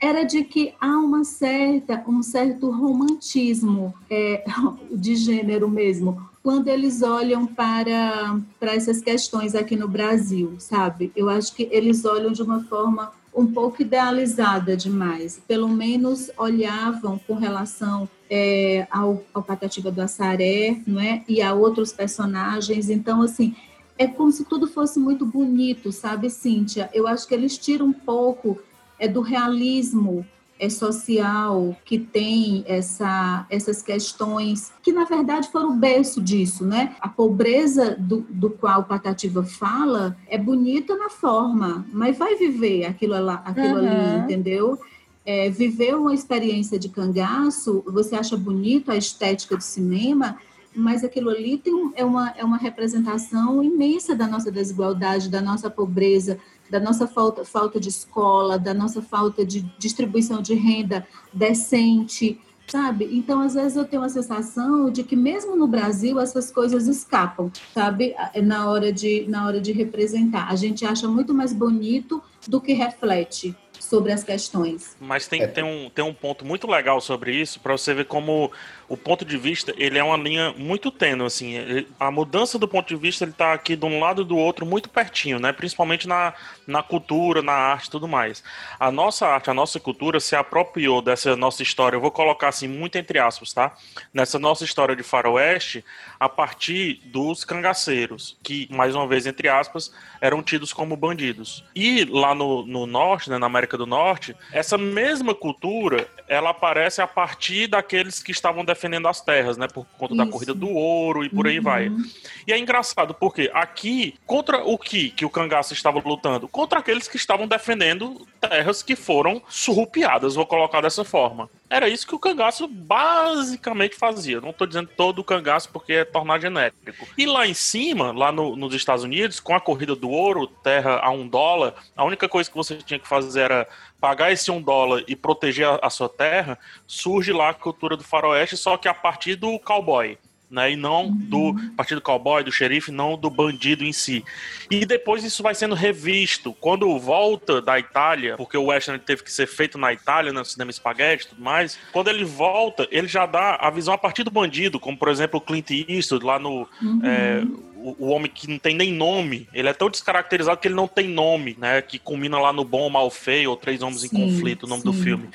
era de que há uma certa, um certo romantismo é, de gênero mesmo, quando eles olham para, para essas questões aqui no Brasil, sabe? Eu acho que eles olham de uma forma um pouco idealizada demais. Pelo menos olhavam com relação é, ao, ao Patativa do Assaré, não é? E a outros personagens. Então, assim, é como se tudo fosse muito bonito, sabe, Cíntia? Eu acho que eles tiram um pouco é do realismo é social que tem essa, essas questões que na verdade foram o berço disso, né? A pobreza do, do qual Patativa fala é bonita na forma, mas vai viver aquilo, lá, aquilo uhum. ali, entendeu? É, viver uma experiência de cangaço, você acha bonito a estética do cinema, mas aquilo ali tem, é, uma, é uma representação imensa da nossa desigualdade, da nossa pobreza, da nossa falta, falta de escola, da nossa falta de distribuição de renda decente, sabe? Então, às vezes eu tenho a sensação de que mesmo no Brasil essas coisas escapam, sabe? Na hora de na hora de representar, a gente acha muito mais bonito do que reflete sobre as questões. Mas tem, é. tem, um, tem um ponto muito legal sobre isso, para você ver como o ponto de vista, ele é uma linha muito tênue, assim. Ele, a mudança do ponto de vista, ele tá aqui de um lado e do outro muito pertinho, né? Principalmente na, na cultura, na arte tudo mais. A nossa arte, a nossa cultura se apropriou dessa nossa história, eu vou colocar assim, muito entre aspas, tá? Nessa nossa história de faroeste, a partir dos cangaceiros, que, mais uma vez, entre aspas, eram tidos como bandidos. E lá no, no norte, né, na América do Norte, essa mesma cultura, ela aparece a partir daqueles que estavam defendendo as terras, né? Por conta Isso. da corrida do ouro e por aí vai. Uhum. E é engraçado porque aqui, contra o que que o cangaço estava lutando? Contra aqueles que estavam defendendo terras que foram surrupiadas, vou colocar dessa forma. Era isso que o cangaço basicamente fazia. Não estou dizendo todo o cangaço porque é tornar genérico. E lá em cima, lá no, nos Estados Unidos, com a corrida do ouro, terra a um dólar, a única coisa que você tinha que fazer era pagar esse um dólar e proteger a, a sua terra. Surge lá a cultura do faroeste, só que a partir do cowboy né? E não do partido cowboy, do xerife, não do bandido em si. E depois isso vai sendo revisto. Quando volta da Itália, porque o western teve que ser feito na Itália, no cinema espaguete e tudo mais, quando ele volta, ele já dá a visão a partir do bandido, como por exemplo o Clint Eastwood lá no uhum. é, o, o, homem que não tem nem nome, ele é tão descaracterizado que ele não tem nome, né? Que combina lá no Bom, Mal, Feio, ou Três Homens sim, em Conflito, o nome sim. do filme.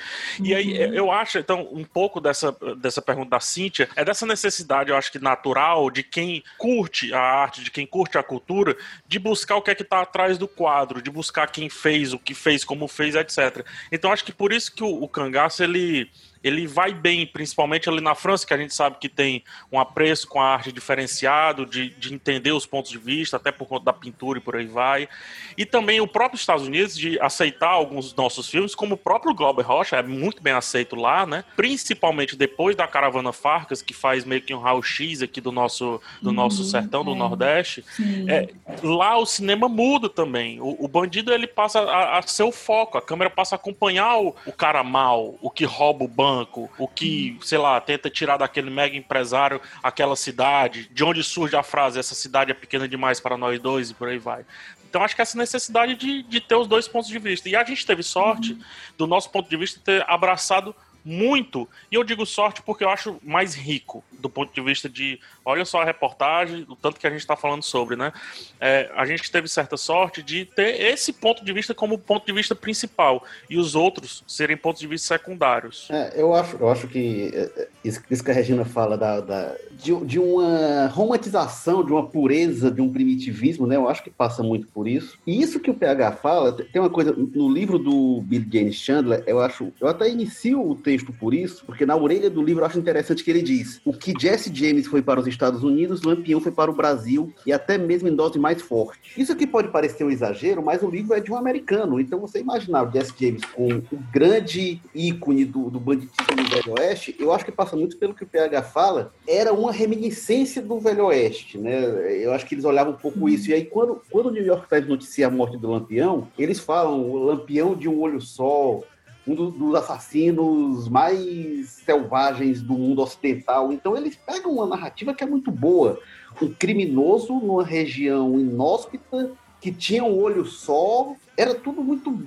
E aí, uhum. eu acho, então, um pouco dessa, dessa pergunta da Cíntia, é dessa necessidade, eu acho que natural, de quem curte a arte, de quem curte a cultura, de buscar o que é que está atrás do quadro, de buscar quem fez, o que fez, como fez, etc. Então, acho que por isso que o, o cangaço, ele ele vai bem, principalmente ali na França, que a gente sabe que tem um apreço com a arte diferenciado, de, de entender os pontos de vista, até por conta da pintura e por aí vai. E também o próprio Estados Unidos de aceitar alguns dos nossos filmes, como o próprio Glauber Rocha é muito bem aceito lá, né? Principalmente depois da Caravana Farcas, que faz meio que um raio-x aqui do nosso, do uhum, nosso sertão, do é. Nordeste. É, lá o cinema muda também. O, o bandido ele passa a, a, ser o foco, a câmera passa a acompanhar o, o cara mal, o que rouba o banco banco, o que, sei lá, tenta tirar daquele mega empresário aquela cidade, de onde surge a frase, essa cidade é pequena demais para nós dois e por aí vai. Então acho que essa necessidade de, de ter os dois pontos de vista. E a gente teve sorte, do nosso ponto de vista, ter abraçado muito, e eu digo sorte porque eu acho mais rico do ponto de vista de, olha só a reportagem, o tanto que a gente está falando sobre, né? É, a gente teve certa sorte de ter esse ponto de vista como ponto de vista principal e os outros serem pontos de vista secundários. É, eu acho, eu acho que é, isso que a Regina fala da, da de, de, uma romantização, de uma pureza, de um primitivismo, né? Eu acho que passa muito por isso. E isso que o PH fala, tem uma coisa no livro do Bill James Chandler, eu acho, eu até inicio o por isso, porque na orelha do livro eu acho interessante que ele diz: o que Jesse James foi para os Estados Unidos, Lampião foi para o Brasil e até mesmo em dose mais forte. Isso aqui pode parecer um exagero, mas o livro é de um americano, então você imaginar o Jesse James com o grande ícone do, do banditismo do Velho Oeste, eu acho que passa muito pelo que o PH fala, era uma reminiscência do Velho Oeste, né? Eu acho que eles olhavam um pouco isso. E aí, quando, quando o New York Times noticia a morte do Lampião, eles falam o Lampião de um olho só, um do, dos assassinos mais selvagens do mundo ocidental. Então, eles pegam uma narrativa que é muito boa. Um criminoso numa região inóspita, que tinha um olho só, era tudo muito.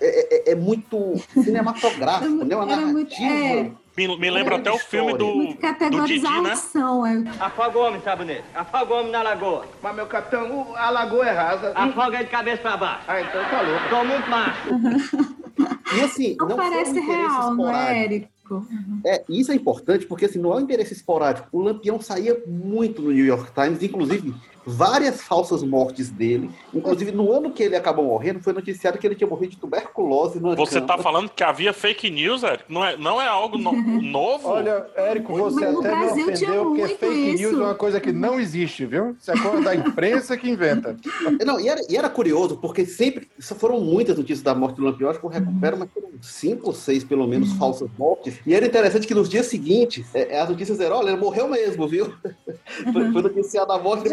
É, é, é muito cinematográfico, né? Uma narrativa. Muito, é me, me lembra até o filme do, do Didi, né? É. Afoga o homem, sabonete. Afoga o homem na lagoa. Mas, meu capitão, a lagoa é rasa. Afoga ele de cabeça pra baixo. Ah, então tá louco. Tô muito macho. [LAUGHS] E assim, não, não parece real, não é, Érico? Uhum. É, isso é importante porque assim, não é um interesse esporádico. O Lampião saía muito no New York Times, inclusive várias falsas mortes dele. Inclusive, no ano que ele acabou morrendo, foi noticiado que ele tinha morrido de tuberculose no Você está falando que havia fake news, Érico? Não é, não é algo no, [LAUGHS] novo? Olha, Érico, você Mas até me ofendeu porque fake isso. news é uma coisa que não existe, viu? Isso é coisa da imprensa que inventa. [LAUGHS] Não, e era, e era curioso, porque sempre, só foram muitas notícias da morte do Lampião, acho que eu recupero, mas foram cinco ou seis, pelo menos, uhum. falsas mortes. E era interessante que nos dias seguintes, é, é as notícias eram, olha, ele morreu mesmo, viu? [LAUGHS] foi, foi noticiada a morte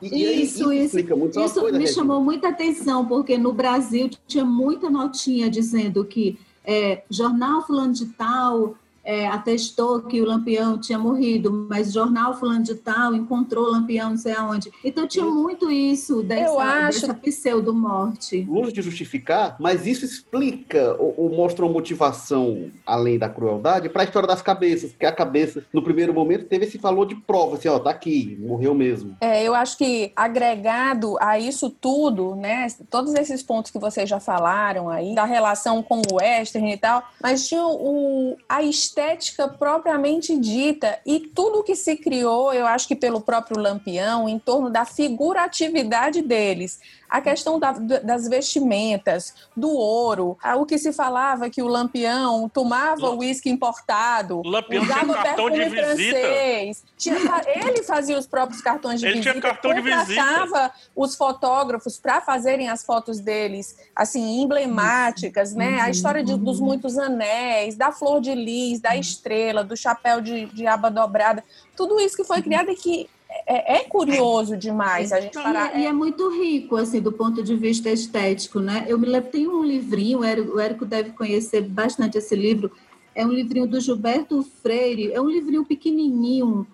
e, isso, isso, isso, isso me chamou muita atenção, porque no Brasil tinha muita notinha dizendo que é, jornal fulano de tal é, atestou que o Lampião tinha morrido, mas o jornal fulano de tal encontrou o Lampião não sei aonde. Então tinha muito isso dessa, Eu acho... dessa pseudo-morte. Longe de justificar, mas isso explica ou, ou mostra uma motivação, além da crueldade, para a história das cabeças, porque a cabeça, no primeiro momento, teve esse valor de prova, assim, ó, tá aqui, morreu mesmo. É, eu acho que agregado a isso tudo, né, todos esses pontos que vocês já falaram aí, da relação com o western e tal, mas tinha o, a história estética propriamente dita. E tudo que se criou, eu acho que pelo próprio Lampião, em torno da figuratividade deles a questão da, das vestimentas, do ouro, o que se falava que o Lampião tomava uísque importado, Lampião usava cartão de francês, tinha, ele fazia os próprios cartões de ele visita, tinha cartão de visita. os fotógrafos para fazerem as fotos deles, assim, emblemáticas, né? A história de, dos muitos anéis, da flor de lis, da estrela, do chapéu de, de aba dobrada, tudo isso que foi criado e que é, é, curioso demais a gente parar. E, é, é muito rico, assim, do ponto de vista estético, né? Eu me lembro, tem um livrinho, o Érico, o Érico deve conhecer bastante esse livro, é um livrinho do Gilberto Freire, é um livrinho pequenininho,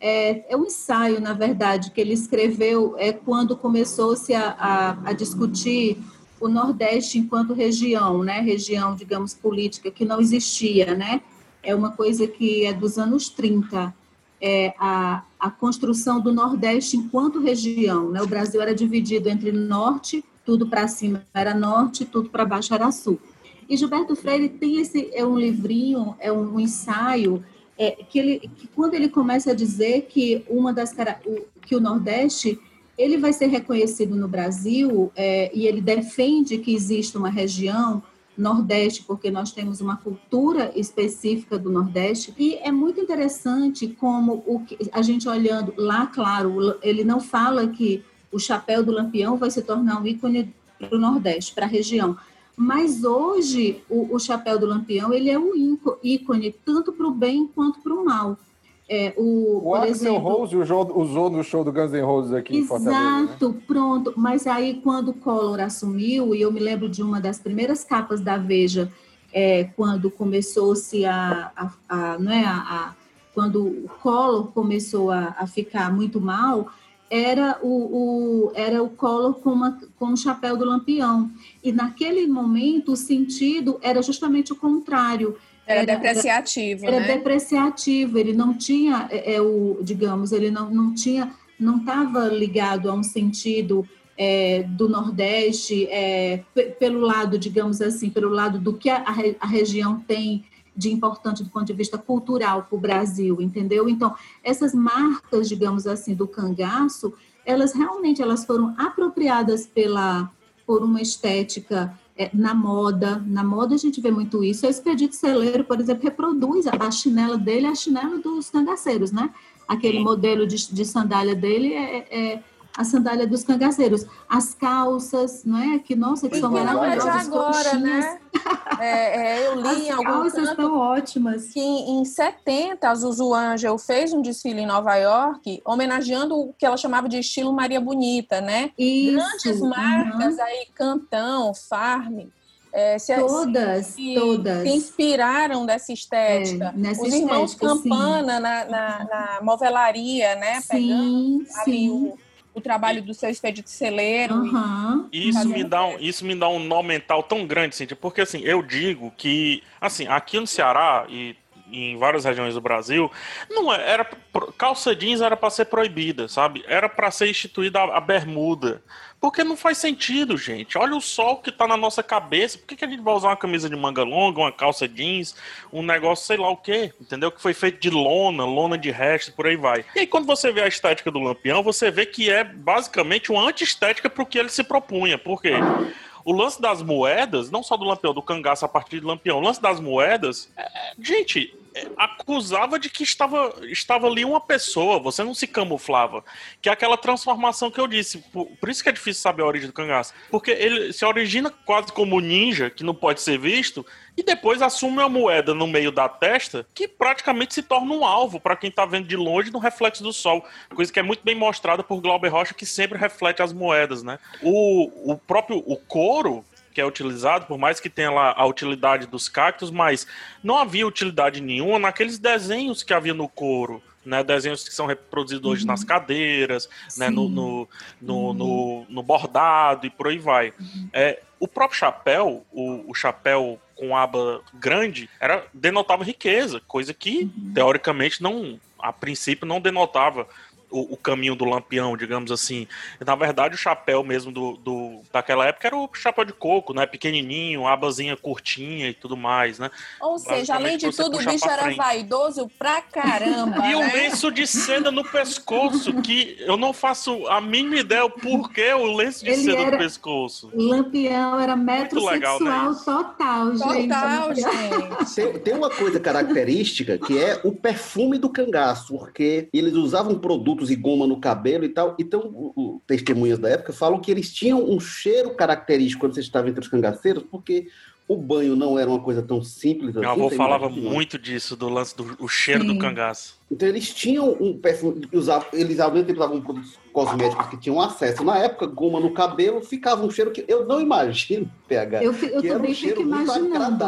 é, é um ensaio, na verdade, que ele escreveu é, quando começou-se a, a, a discutir o Nordeste enquanto região, né? Região, digamos, política, que não existia, né? É uma coisa que é dos anos 30. É, a, a construção do Nordeste enquanto região. Né? O Brasil era dividido entre norte, tudo para cima era norte, tudo para baixo era sul. E Gilberto Freire tem esse é um livrinho, é um ensaio é, que ele que quando ele começa a dizer que uma das que o Nordeste ele vai ser reconhecido no Brasil é, e ele defende que existe uma região Nordeste, porque nós temos uma cultura específica do Nordeste, e é muito interessante como o que, a gente olhando lá, claro, ele não fala que o chapéu do Lampião vai se tornar um ícone para o Nordeste, para a região, mas hoje o, o, chapéu do Lampião ele é um ícone tanto para o bem quanto para o mal. É, o, o Axel Rose usou, usou no show do Guns N' Roses aqui exato, em Fortaleza. Exato, né? pronto. Mas aí, quando o Collor assumiu, e eu me lembro de uma das primeiras capas da Veja, é, quando começou-se a, a, a, não é, a, a, quando o Collor começou a, a ficar muito mal, era o, o, era o Collor com, uma, com o chapéu do lampião. E naquele momento o sentido era justamente o contrário. Era, era depreciativo, era, né? Era depreciativo, ele não tinha, é, é, o, digamos, ele não, não tinha, não estava ligado a um sentido é, do Nordeste, é, pelo lado, digamos assim, pelo lado do que a, a região tem de importante do ponto de vista cultural para o Brasil, entendeu? Então, essas marcas, digamos assim, do cangaço, elas realmente elas foram apropriadas pela por uma estética é, na moda. Na moda a gente vê muito isso. O Expedito Celeiro, por exemplo, reproduz a chinela dele, a chinela dos cangaceiros, né? Aquele modelo de, de sandália dele é, é a sandália dos cangaceiros, as calças, não é? Que nossa, que são maravilhosas. Não é de agora, né? [LAUGHS] É, é, eu li as em algum calças estão ótimas. Que em 70 a Zuzu Angel fez um desfile em Nova York, homenageando o que ela chamava de estilo Maria Bonita, né? Isso. Grandes marcas uhum. aí, Cantão, Farm, é, se, todas, se, todas. Se inspiraram dessa estética. É, Os irmãos estética, Campana na, na, na, novelaria, né? Sim, Pegando sim. O, o trabalho do seu expedito celeiro. Uhum. Isso me dá um, isso me dá um nó mental tão grande, assim, porque assim, eu digo que assim, aqui no Ceará e em várias regiões do Brasil, não é, era calça jeans era para ser proibida, sabe? Era para ser instituída a, a, bermuda. Porque não faz sentido, gente. Olha o sol que tá na nossa cabeça. Por que, que a gente vai usar uma camisa de manga longa, uma calça jeans, um negócio sei lá o quê? Entendeu? Que foi feito de lona, lona de resto, por aí vai. E aí quando você vê a estética do Lampião, você vê que é basicamente uma anti-estética pro que ele se propunha. Por quê? O lance das moedas, não só do Lampião, do cangaço a partir do Lampião, o lance das moedas, é, gente, acusava de que estava, estava ali uma pessoa, você não se camuflava. Que é aquela transformação que eu disse. Por, por, isso que é difícil saber a origem do cangaço. Porque ele se origina quase como ninja, que não pode ser visto, e depois assume uma moeda no meio da testa, que praticamente se torna um alvo para quem está vendo de longe no reflexo do sol. Coisa que é muito bem mostrada por Glauber Rocha, que sempre reflete as moedas, né? O, o próprio o couro que é utilizado, por mais que tenha lá a utilidade dos cactos, mas não havia utilidade nenhuma naqueles desenhos que havia no couro. Né, desenhos que são reproduzidos hoje uhum. nas cadeiras, né, no, no, no, uhum. no, no, bordado e por aí vai. Uhum. É, o próprio chapéu, o, o, chapéu com aba grande, era denotava riqueza, coisa que uhum. teoricamente não, a princípio não denotava o, o, caminho do lampião, digamos assim. Na verdade, o chapéu mesmo do, do, daquela época era o chapéu de coco, né? Pequenininho, abazinha curtinha e tudo mais, né? Ou seja, além de tudo, o bicho era vaidoso pra caramba. [LAUGHS] e né? o lenço de seda no pescoço, que eu não faço a mínima ideia o porquê o lenço de Ele seda no pescoço. Lampião era metrosexual legal, né? total, gente. Total, gente. Tem, tem uma coisa característica que é o perfume do cangaço, porque eles usavam produtos produtos e goma no cabelo e tal. Então, o, o, testemunhas da época falam que eles tinham um cheiro característico quando você estava entre os cangaceiros, porque o banho não era uma coisa tão simples Meu assim. Meu avô falava imagina. muito disso, do lance do o cheiro Sim. do cangaço. Então eles tinham um perfume, usavam, eles ao mesmo tempo usavam produtos cosméticos que tinham acesso. Na época, goma no cabelo ficava um cheiro que eu não imagino, PH. Eu, eu que também [LAUGHS] um fico imaginando.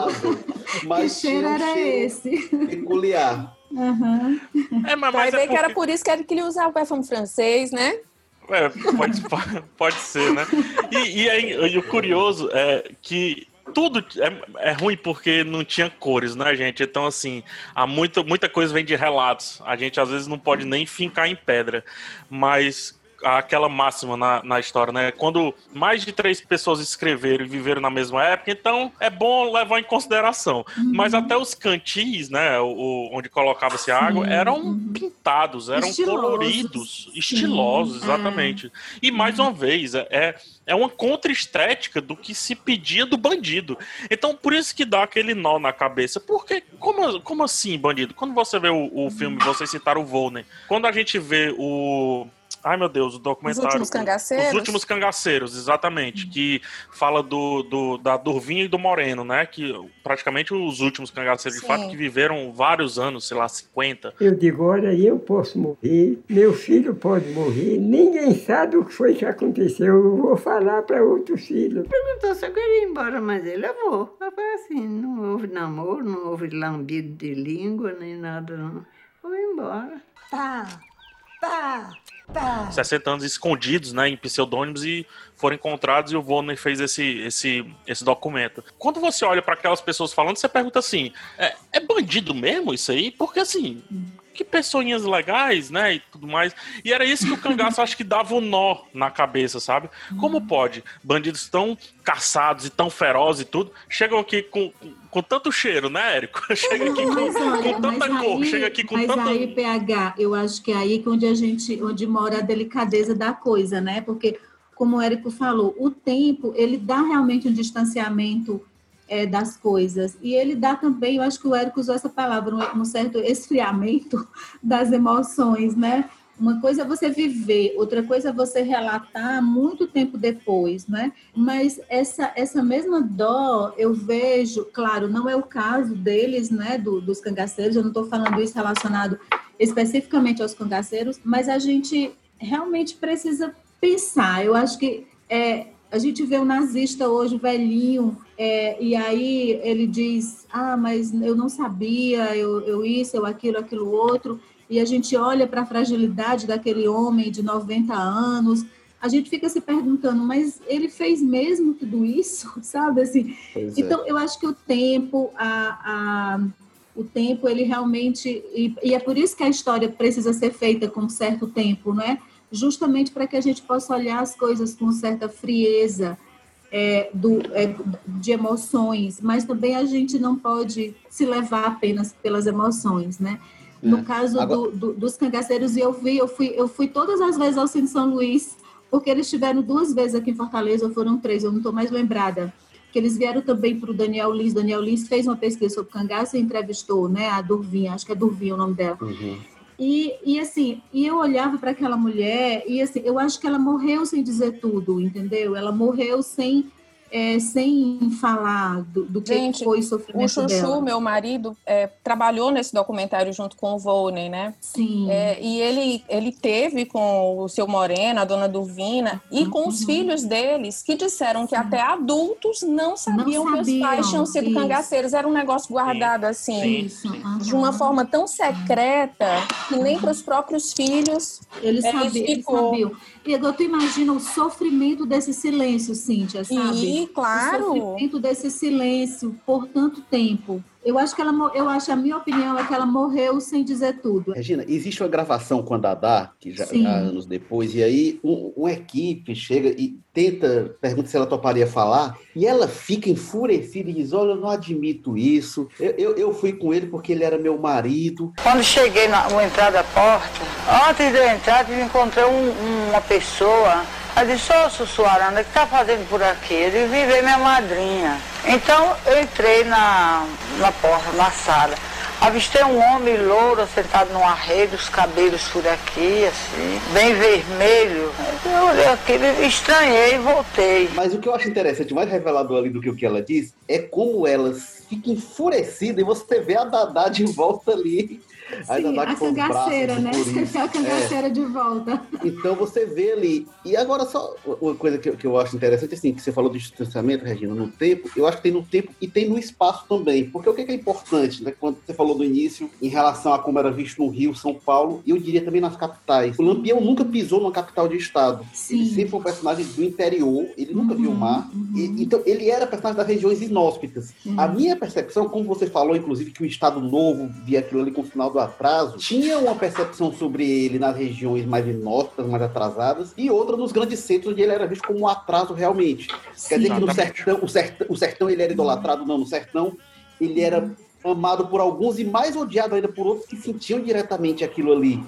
Mas que cheiro era cheiro esse? Peculiar. Uhum. É, mas, Vai mas ver é que era por isso que ele usava o perfume francês, né? É, [LAUGHS] pode, pode ser, né? E, e, aí, e o curioso é que tudo é, é, ruim porque não tinha cores, né, gente? Então, assim, há muita, muita coisa vem de relatos. A gente às vezes não pode nem fincar em pedra. Mas aquela máxima na, na história, né? Quando mais de três pessoas escreveram e viveram na mesma época, então é bom levar em consideração. Uhum. Mas até os cantis, né? O, onde colocava-se água, eram pintados, eram estilosos. coloridos, estilosos, Sim. exatamente. É. E mais uma vez, é, é uma contra-estética do que se pedia do bandido. Então, por isso que dá aquele nó na cabeça. Porque, como, como assim, bandido? Quando você vê o, o filme, vocês citaram o Volney, quando a gente vê o Ai, meu Deus, o documentário. Os últimos cangaceiros? Os últimos cangaceiros, exatamente. Uhum. Que fala do, do, da Durvinha e do Moreno, né? Que praticamente os últimos cangaceiros, Sim. de fato, que viveram vários anos, sei lá, 50. Eu digo, olha, eu posso morrer, meu filho pode morrer, ninguém sabe o que foi que aconteceu. Eu vou falar para outro filho. Perguntou se eu queria ir embora, mas ele levou. Foi assim, não houve namoro, não houve lambido de língua, nem nada, não. Foi embora. Tá, tá. Tá. 60 anos escondidos, né, em pseudônimos e foram encontrados e o Vonner fez esse, esse, esse documento. Quando você olha para aquelas pessoas falando, você pergunta assim: é, é bandido mesmo isso aí? Porque assim, que pessoinhas legais, né? E tudo mais. E era isso que o cangaço acho que dava um nó na cabeça, sabe? Como pode bandidos tão caçados e tão ferozes e tudo, chegam aqui com, com tanto cheiro, né, Érico? [LAUGHS] Chega aqui com, olha, com tanta cor, aí, chega aqui com mas tanta... aí, PH, eu acho que é aí que onde a gente, onde mora a delicadeza da coisa, né? Porque, como o Érico falou, o tempo, ele dá realmente um distanciamento é, das coisas. E ele dá também, eu acho que o Érico usou essa palavra, um, certo esfriamento [LAUGHS] das emoções, né? Uma coisa é você viver, outra coisa é você relatar muito tempo depois, né? Mas essa, essa mesma dó eu vejo, claro, não é o caso deles, né, do, dos cangaceiros, eu não estou falando isso relacionado especificamente aos cangaceiros, mas a gente realmente precisa pensar. Eu acho que é, a gente vê o nazista hoje, velhinho, é, e aí ele diz: Ah, mas eu não sabia, eu, eu isso, eu aquilo, aquilo outro. E a gente olha para a fragilidade daquele homem de 90 anos, a gente fica se perguntando, mas ele fez mesmo tudo isso, [LAUGHS] sabe? Assim, pois é. então, é. eu acho que o tempo, a, a, o tempo, ele realmente. E, e, é por isso que a história precisa ser feita com certo tempo, não é? Justamente para que a gente possa olhar as coisas com certa frieza é, do, é, de emoções, mas também a gente não pode se levar apenas pelas emoções, né? No é. caso Agora... do, do, dos cangaceiros, eu vi, eu fui, eu fui todas as vezes ao Centro São Luís, porque eles estiveram duas vezes aqui em Fortaleza, ou foram três, eu não estou mais lembrada. Que eles vieram também para o Daniel Lins. Daniel Lins fez uma pesquisa sobre cangaço e entrevistou, né, a Durvinha, acho que é Durvinha o nome dela. Uhum. E, e assim, e eu olhava para aquela mulher e assim, eu acho que ela morreu sem dizer tudo, entendeu? Ela morreu sem é, sem falar do, do Gente, que foi o sofrimento o Chuchu, dela. meu marido, é, trabalhou nesse documentário junto com o Volney, né? Sim. É, e ele, ele teve com o seu Moreno, a dona Duvina, e com uhum. os filhos deles, que disseram que Sim. até adultos não sabiam, não sabiam, que os pais tinham sido isso. cangaceiros. Era um negócio guardado assim. Uhum. de uma forma tão secreta que nem para os próprios filhos eles, é, sabiam, eles sabiam. Agora tu imagina o sofrimento desse silêncio, Cíntia, sabe? E, claro. O sofrimento desse silêncio por tanto tempo. Eu acho que ela, eu acho, a minha opinião é que ela morreu sem dizer tudo. Regina, existe uma gravação com a Dadá, que já, já anos depois, e aí um, uma equipe chega e tenta, pergunta se ela toparia falar, e ela fica enfurecida e diz: Olha, eu não admito isso. Eu, eu, eu fui com ele porque ele era meu marido. Quando cheguei na, na entrada da porta, antes de eu entrar, eu encontrei um, uma pessoa Aí disse, ô Sussuarana, o que está fazendo por aqui? Ele vim ver minha madrinha. Então eu entrei na, na porta, na sala. Avistei um homem louro sentado numa rede, os cabelos por aqui, assim, bem vermelho. Eu olhei aquilo, estranhei e voltei. Mas o que eu acho interessante, mais revelador ali do que o que ela diz, é como ela fica enfurecida e você vê a Dadá de volta ali Ainda Sim, a braços cangaceira, né? [LAUGHS] A cangaceira de volta. Então você vê ali. E agora, só uma coisa que, eu- que eu acho interessante, assim, que você falou do distanciamento, Regina, no tempo, eu acho que tem no tempo e tem no espaço também. Porque o que é, que é importante, né? Quando você falou no início, em relação a como era visto no Rio, São Paulo, e eu diria também nas capitais. O Lampião nunca pisou numa capital de estado. Ele sempre foi um personagem do interior, ele nunca viu o mar. E- então, ele era personagem das regiões inóspitas. Uhum. A minha percepção, como você falou, inclusive, que o Estado Novo via aquilo ali com o final do atraso, tinha uma percepção sobre ele nas regiões mais inóspitas, mais atrasadas, e outra nos grandes centros, onde ele era visto como um atraso realmente. Quer dizer que no sertão, o sertão, o sertão ele era idolatrado? Não, no sertão ele era amado por alguns e mais odiado ainda por outros que sentiam diretamente aquilo ali.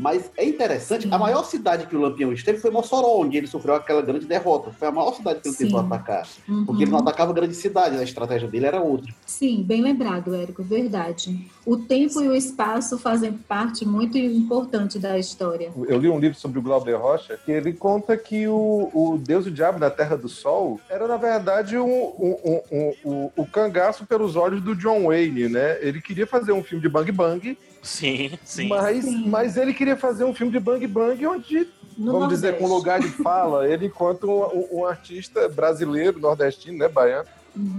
Mas é interessante, a maior cidade que o Lampião esteve foi Mossoró, onde ele sofreu aquela grande derrota. Foi a maior cidade que ele tentou Sim. atacar. Uhum. Porque ele não atacava grandes cidades, a estratégia dele era outra. Sim, bem lembrado, Érico, verdade. O tempo e o espaço fazem parte muito importante da história. Eu li um livro sobre o Glauber Rocha que ele conta que o, o Deus e o Diabo da Terra do Sol era, na verdade, um, um, um- um- um- o cangaço pelos olhos do John Wayne, né? Ele queria fazer um filme de Bang Bang, Sim, sim. mas, mas ele queria fazer um filme de Bang Bang onde, No vamos dizer, com Nordeste. lugar de fala, [LAUGHS] ele enquanto um, um- artista brasileiro, nordestino, né, baiano.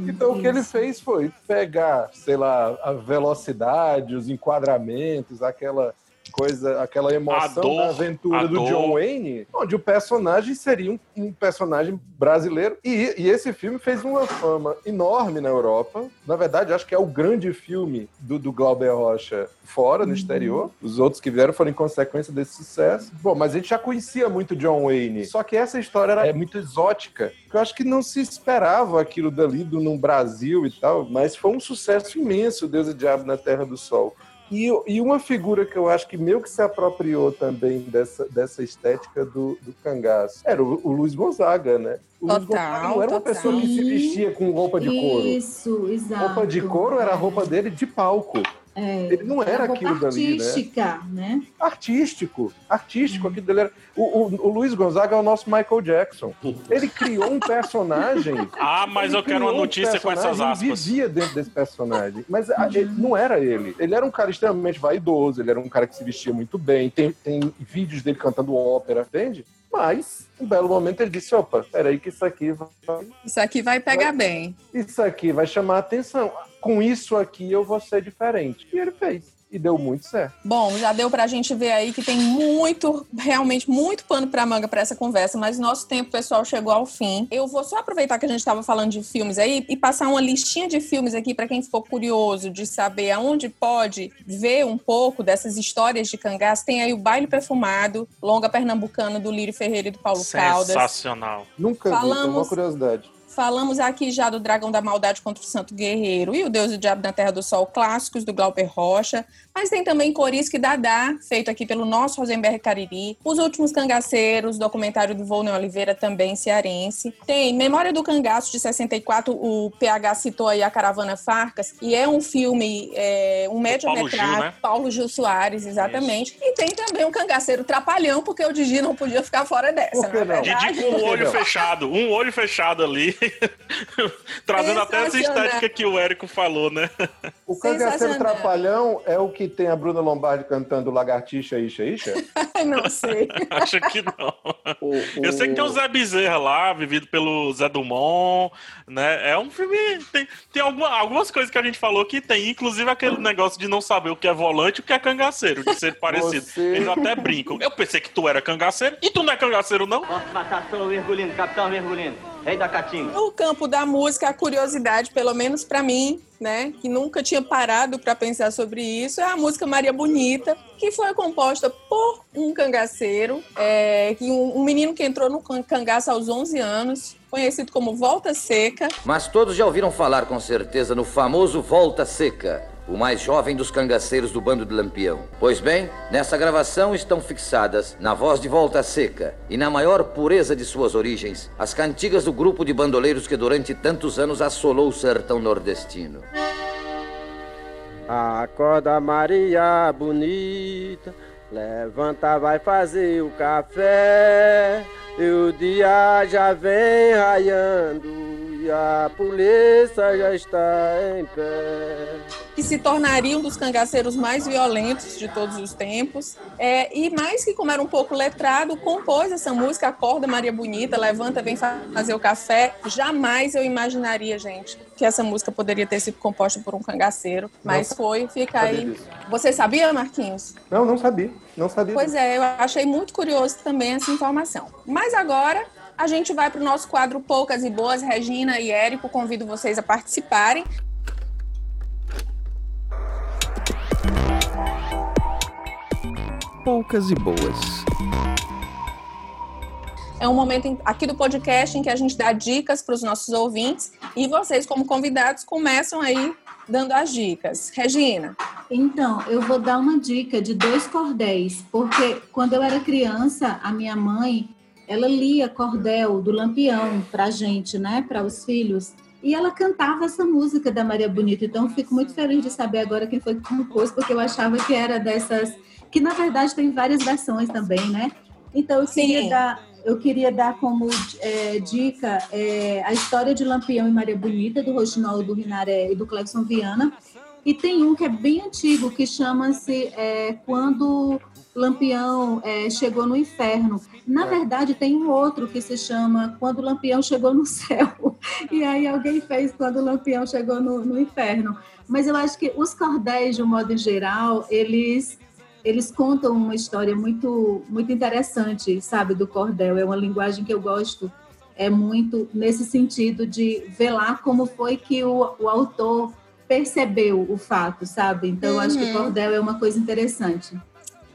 Então, o que ele isso. fez foi pegar, sei lá, a velocidade, os enquadramentos, aquela coisa, aquela emoção dor, da aventura do dor. John Wayne, onde o personagem seria um, um personagem brasileiro. E, e esse filme fez uma fama enorme na Europa. Na verdade, acho que é o grande filme do, do Glauber Rocha fora, no exterior. Os outros que vieram foram em consequência desse sucesso. Bom, mas a gente já conhecia muito John Wayne. Só que essa história era, é muito exótica. que Eu acho que não se esperava aquilo dali do, no Brasil e tal, mas foi um sucesso imenso, Deus e Diabo na Terra do Sol. E, e uma figura que eu acho que meio que se apropriou também dessa, dessa estética do, do cangaço era o, o Luiz Gonzaga, né? O Luiz Total, Gonzaga não era uma total. pessoa que se vestia com roupa de couro. Isso, exato. Roupa de couro era a roupa dele de palco. É, Ele não era aquilo dali, né? artística, né? Artístico, artístico, aquilo dele era... O, o, o Luiz Gonzaga é o nosso Michael Jackson. Ele criou um personagem. [LAUGHS] Ah, mas Ele eu quero uma criou um notícia com essas aspas. vivia dentro desse personagem. Mas a- ele não era ele. Ele era um cara extremamente vaidoso, ele era um cara que se vestia muito bem. Tem, tem vídeos dele cantando ópera, entende? Mas, em um belo momento, ele disse: opa, peraí, que isso aqui vai. Isso aqui vai pegar bem. Isso aqui vai chamar a atenção. Com isso aqui eu vou ser diferente. E ele fez. E deu muito certo. Bom, já deu pra gente ver aí que tem muito, realmente muito pano pra manga pra essa conversa, mas nosso tempo, pessoal, chegou ao fim. Eu vou só aproveitar que a gente estava falando de filmes aí e passar uma listinha de filmes aqui pra quem ficou curioso de saber aonde pode ver um pouco dessas histórias de cangaço. Tem aí o Baile Perfumado, Longa Pernambucana do Lírio Ferreira e do Paulo Caldas. Sensacional. Nunca vi, tenho uma Falamos- curiosidade. Falamos aqui já do Dragão da Maldade contra o Santo Guerreiro e o Deus e o Diabo na Terra do Sol, clássicos do Glauber Rocha. Mas tem também Corisco e Dadá, feito aqui pelo nosso Rosenberg Cariri. Os Últimos Cangaceiros, documentário do Volney Oliveira, também cearense. Tem Memória do Cangaço, de 64, o PH citou aí a Caravana Farcas, e é um filme, é, um média-metragem. Paulo Gil, né? Paulo Gil Soares, exatamente. E tem também o Cangaceiro Trapalhão, porque o Didi não podia ficar fora dessa, Por que não não? verdade? Didi com o olho fechado, um olho fechado ali, [LAUGHS] trazendo até essa estética que o Érico falou, né? O Cangaceiro. Trapalhão é o que tem a Bruna Lombardi cantando Lagartixa, Ixa, Ixa? [LAUGHS] não sei. [LAUGHS] Acho que não. O- Eu sei que tem o Zé Bezerra lá, vivido pelo Zé Dumont, né? É um filme. Tem, tem alguma- algumas coisas que a gente falou que tem, inclusive aquele negócio de não saber o que é volante e o que é cangaceiro, de ser parecido. Você- Eles até brincam. Eu pensei que tu era cangaceiro e tu não é cangaceiro, não? Forte matação, Virgulino, capitão Virgulino, rei da Caatinga. No campo da música, a curiosidade, pelo menos pra mim, né, que nunca tinha parado pra pensar sobre isso, é a música Maria Bonita, que foi composta por um cangaceiro, é, que um, um menino que entrou no can- cangaço aos 11 anos, conhecido como Volta Seca. Mas todos já ouviram falar com certeza no famoso Volta Seca, o mais jovem dos cangaceiros do bando de Lampião. Pois bem, nessa gravação estão fixadas, na voz de Volta Seca e na maior pureza de suas origens, as cantigas do grupo de bandoleiros que durante tantos anos assolou o sertão nordestino. Acorda Maria bonita, levanta, vai fazer o café. E o dia já vem raiando e a polícia já está em pé. que se tornaria um dos cangaceiros mais violentos de todos os tempos. É, e mais que como era um pouco letrado, compôs essa música, Acorda Maria Bonita, Levanta, Vem Fazer o Café. Jamais eu imaginaria, gente, que essa música poderia ter sido composta por um cangaceiro, mas Não. foi, fica aí. disso. Você sabia, Marquinhos? Não, não sabia. Não sabia. Pois é, eu achei muito curioso também essa informação. Mas agora a gente vai para o nosso quadro Poucas e Boas. Regina e Érico, convido vocês a participarem. Poucas e boas. É um momento aqui do podcast em que a gente dá dicas para os nossos ouvintes e vocês, como convidados, começam aí dando as dicas. Regina. Então, eu vou dar uma dica de dois cordéis, porque quando eu era criança, a minha mãe, ela lia cordel do Lampião pra gente, né, para os filhos, e ela cantava essa música da Maria Bonita. Então, eu fico muito feliz de saber agora quem foi que compôs, porque eu achava que era dessas que na verdade tem várias versões também, né? Então, eu queria Sim. dar eu queria dar como é, dica é, a história de Lampião e Maria Bonita, do Rochinol do Rinaré e do Clebson Viana. E tem um que é bem antigo, que chama-se é, Quando Lampião é, Chegou no Inferno. Na verdade, tem um outro que se chama Quando Lampião Chegou no Céu. [LAUGHS] E aí alguém fez Quando Lampião Chegou no, no Inferno. Mas eu acho que os cordéis, de um modo geral, eles eles contam uma história muito muito interessante, sabe, do cordel. É uma linguagem que eu gosto é muito nesse sentido de velar como foi que o, o autor percebeu o fato, sabe? Então, eu acho que o Uhum. cordel é uma coisa interessante.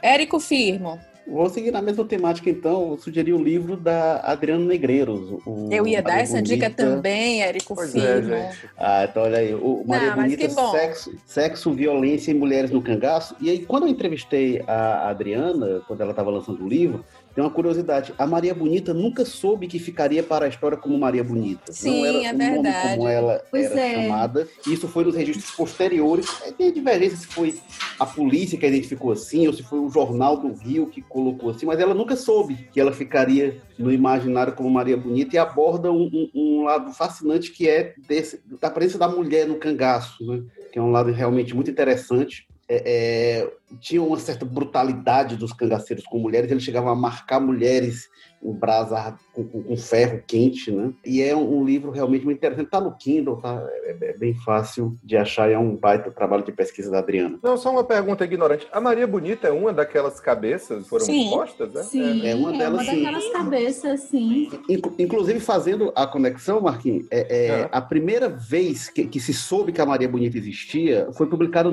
Érico Firmo. Vou seguir na mesma temática, então. Vou sugerir o livro da Adriana Negreiros. o Eu ia dar Maria essa dica Bonita. também, Érico Pois Firmo. é. Ah, então olha aí. O Maria Não, Bonita, sexo, sexo, violência e mulheres no cangaço. E aí, quando eu entrevistei a Adriana, quando ela estava lançando o livro, tem uma curiosidade. A Maria Bonita nunca soube que ficaria para a história como Maria Bonita. Sim, Não era é o nome verdade. como ela Pois era é. chamada. Isso foi nos registros posteriores. Aí Tem divergência se foi a polícia que a identificou assim, ou se foi o Jornal do Rio que colocou assim, mas ela nunca soube que ela ficaria no imaginário como Maria Bonita e aborda um, um- um lado fascinante que é desse, da presença da mulher no cangaço, né? que é um lado realmente muito interessante. É, é, tinha uma certa brutalidade dos cangaceiros com mulheres, eles chegavam a marcar mulheres em brasa com, com- com ferro quente, né? E é um, um livro realmente muito interessante. Tá no Kindle, tá? É, é bem fácil de achar, e é um baita trabalho de pesquisa da Adriana. Não, só uma pergunta ignorante. A Maria Bonita é uma daquelas cabeças que foram Sim. postas, né? Sim, É uma delas, sim. daquelas cabeças, sim. Inclu- Inclusive, fazendo a conexão, Marquinhos, é, é, a primeira vez que, que se soube que a Maria Bonita existia foi publicada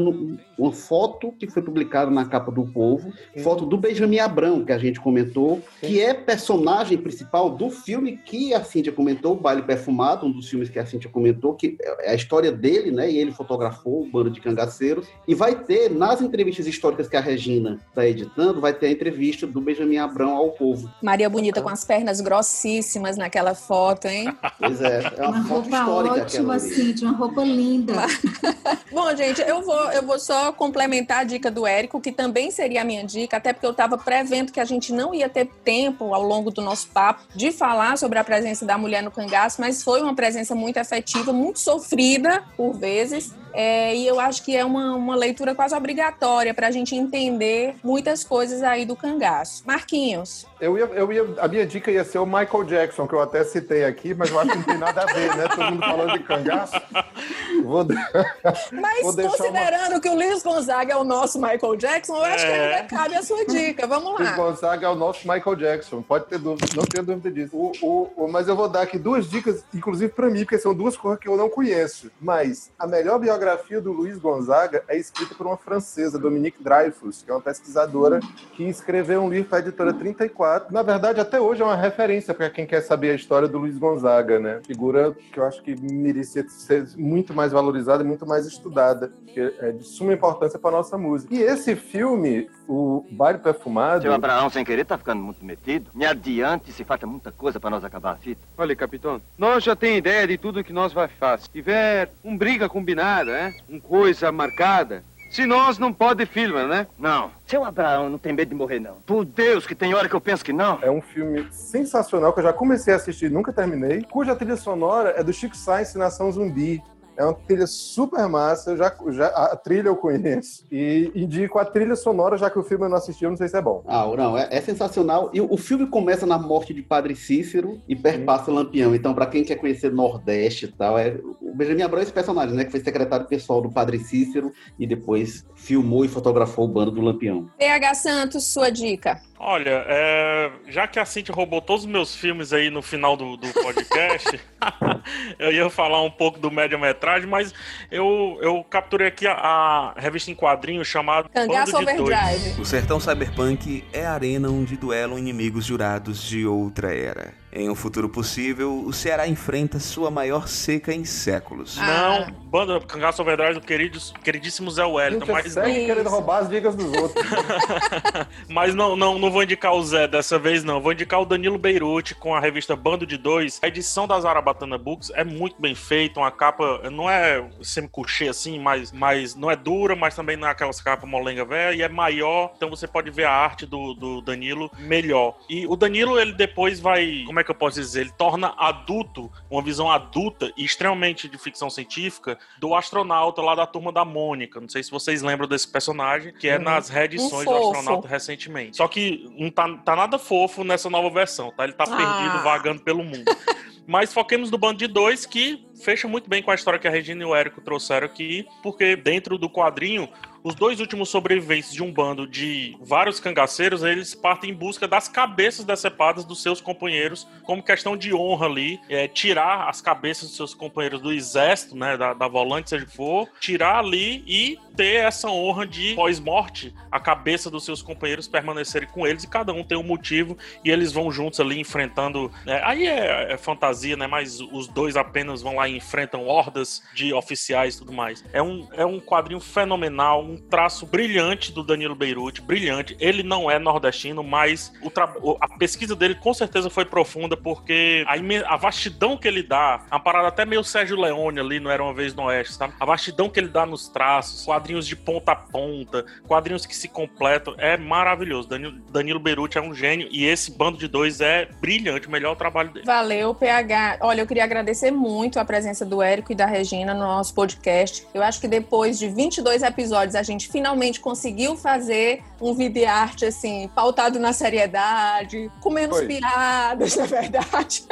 uma foto que foi publicada na capa do Povo, foto do Benjamin Abrão, que a gente comentou, que é personagem principal do filme que a Cíntia comentou, O Baile Perfumado, um dos filmes que a Cíntia comentou, que é a história dele, né? E ele fotografou o bando de cangaceiros. E vai ter, nas entrevistas históricas que a Regina está editando, vai ter a entrevista do Benjamin Abrão ao Povo. Maria Bonita com as pernas grossíssimas naquela foto, hein? Pois é, é Uma uma foto roupa histórica ótima, assim, de uma roupa linda. [LAUGHS] Bom, gente, eu vou, eu vou só complementar a dica do Érico, que também seria a minha dica, até porque eu estava prevendo que a gente não ia ter tempo ao longo do nosso papo de falar sobre a presença da mulher no cangaço, mas foi uma presença muito efetiva, muito sofrida por vezes. É, e eu acho que é uma, uma leitura quase obrigatória para a gente entender muitas coisas aí do cangaço. Marquinhos. Eu ia, eu ia, a minha dica ia ser o Michael Jackson, que eu até citei aqui, mas eu acho que não tem nada a ver, né? Todo mundo falando de cangaço. Vou, Mas vou deixar uma... considerando que o Luiz Gonzaga é o nosso Michael Jackson, eu acho que É. ainda cabe a sua dica. Vamos Luiz lá. Gonzaga é o nosso Michael Jackson, pode ter dúvida, não tenho dúvida disso. O, o- o- mas eu vou dar aqui duas dicas, inclusive para mim, porque são duas coisas que eu não conheço. Mas a melhor biografia do Luiz Gonzaga é escrita por uma francesa, Dominique Dreyfus, que é uma pesquisadora que escreveu um livro para a editora 34. Na verdade, até hoje é uma referência para quem quer saber a história do Luiz Gonzaga, né? Figura que eu acho que merecia ser muito mais valorizada e muito mais estudada, que é de suma importância para nossa música. E esse filme, o Baile Perfumado. Seu Abraão, sem querer, tá ficando muito metido. Me adiante, se falta muita coisa para nós acabar a fita. Olha, capitão, nós já tem ideia de tudo que nós vai fazer. Se tiver um briga combinada, né? Um coisa marcada. Se nós não pode filmar, né? Não. Seu Abraão não tem medo de morrer, não. Por Deus, que tem hora que eu penso que não. É um filme sensacional que eu já comecei a assistir e nunca terminei, cuja trilha sonora é do Chico Sainz e Nação Zumbi. É uma trilha super massa. Eu já, já, a trilha eu conheço. E indico a trilha sonora, já que o filme eu não assisti, eu não sei se é bom. Ah, não, é, é sensacional. E o, o filme começa na morte de Padre Cícero e perpassa o Lampião. Então, pra quem quer conhecer Nordeste e tal, é, o Benjamin Abrão é esse personagem, né? Que foi secretário pessoal do Padre Cícero e depois filmou e fotografou o bando do Lampião. PH Santos, sua dica. Olha, é, já que a Cintia roubou todos os meus filmes aí no final do, do podcast, [LAUGHS] eu ia falar um pouco do média-metragem, mas eu, eu capturei aqui a, a revista em quadrinhos chamada Cangaço. Overdrive. O sertão cyberpunk é a arena onde duelam inimigos jurados de outra era. Em um futuro possível, o Ceará enfrenta sua maior seca em séculos. Não, banda Cangaço Overdrive do querido, queridíssimo Zé Wellington. Gente, Mas, segue querendo roubar as dicas dos outros. [LAUGHS] mas não, não, não vou indicar o Zé dessa vez, não. Vou indicar o Danilo Beirute com a revista Bando de Dois. A edição da Zarabatana Books é muito bem feita, uma capa não é semi-couché assim, mas, mas não é dura, mas também não é aquelas capas molenga velha, e é maior, então você pode ver a arte do, do Danilo melhor. E o Danilo, ele depois vai, como é que eu posso dizer, ele torna adulto, uma visão adulta e extremamente de ficção científica do astronauta lá da turma da Mônica. Não sei se vocês lembram desse personagem, que é Uhum. nas reedições Um do astronauta recentemente. Só que não tá, tá nada fofo nessa nova versão, tá? Ele tá Ah. perdido, vagando pelo mundo. [LAUGHS] Mas foquemos no Bando de Dois, que fecha muito bem com a história que a Regina e o Érico trouxeram aqui, porque dentro do quadrinho, os dois últimos sobreviventes de um bando de vários cangaceiros, eles partem em busca das cabeças decepadas dos seus companheiros, como questão de honra ali, é, tirar as cabeças dos seus companheiros do exército, né, da, da volante, seja for, tirar ali e ter essa honra de, pós-morte, a cabeça dos seus companheiros permanecerem com eles e cada um tem um motivo e eles vão juntos ali enfrentando. né, aí é, é fantasia, né? Mas os dois apenas vão lá e enfrentam hordas de oficiais e tudo mais. É um, é um quadrinho fenomenal, um traço brilhante do Danilo Beirute, brilhante. Ele não é nordestino, mas a pesquisa dele com certeza foi profunda, porque a, a vastidão que ele dá, uma parada até meio Sérgio Leone ali, não era uma vez no Oeste, sabe? A vastidão que ele dá nos traços, quadrinhos de ponta a ponta, quadrinhos que se completam, é maravilhoso. Danilo, Danilo Beirute é um gênio e esse bando de dois é brilhante, o melhor trabalho dele. Valeu, PH. Olha, eu queria agradecer muito a presença do Érico e da Regina no nosso podcast. Eu acho que depois de 22 episódios, a gente finalmente conseguiu fazer um vídeo arte, assim, pautado na seriedade, com menos Foi. piadas, [LAUGHS] na verdade.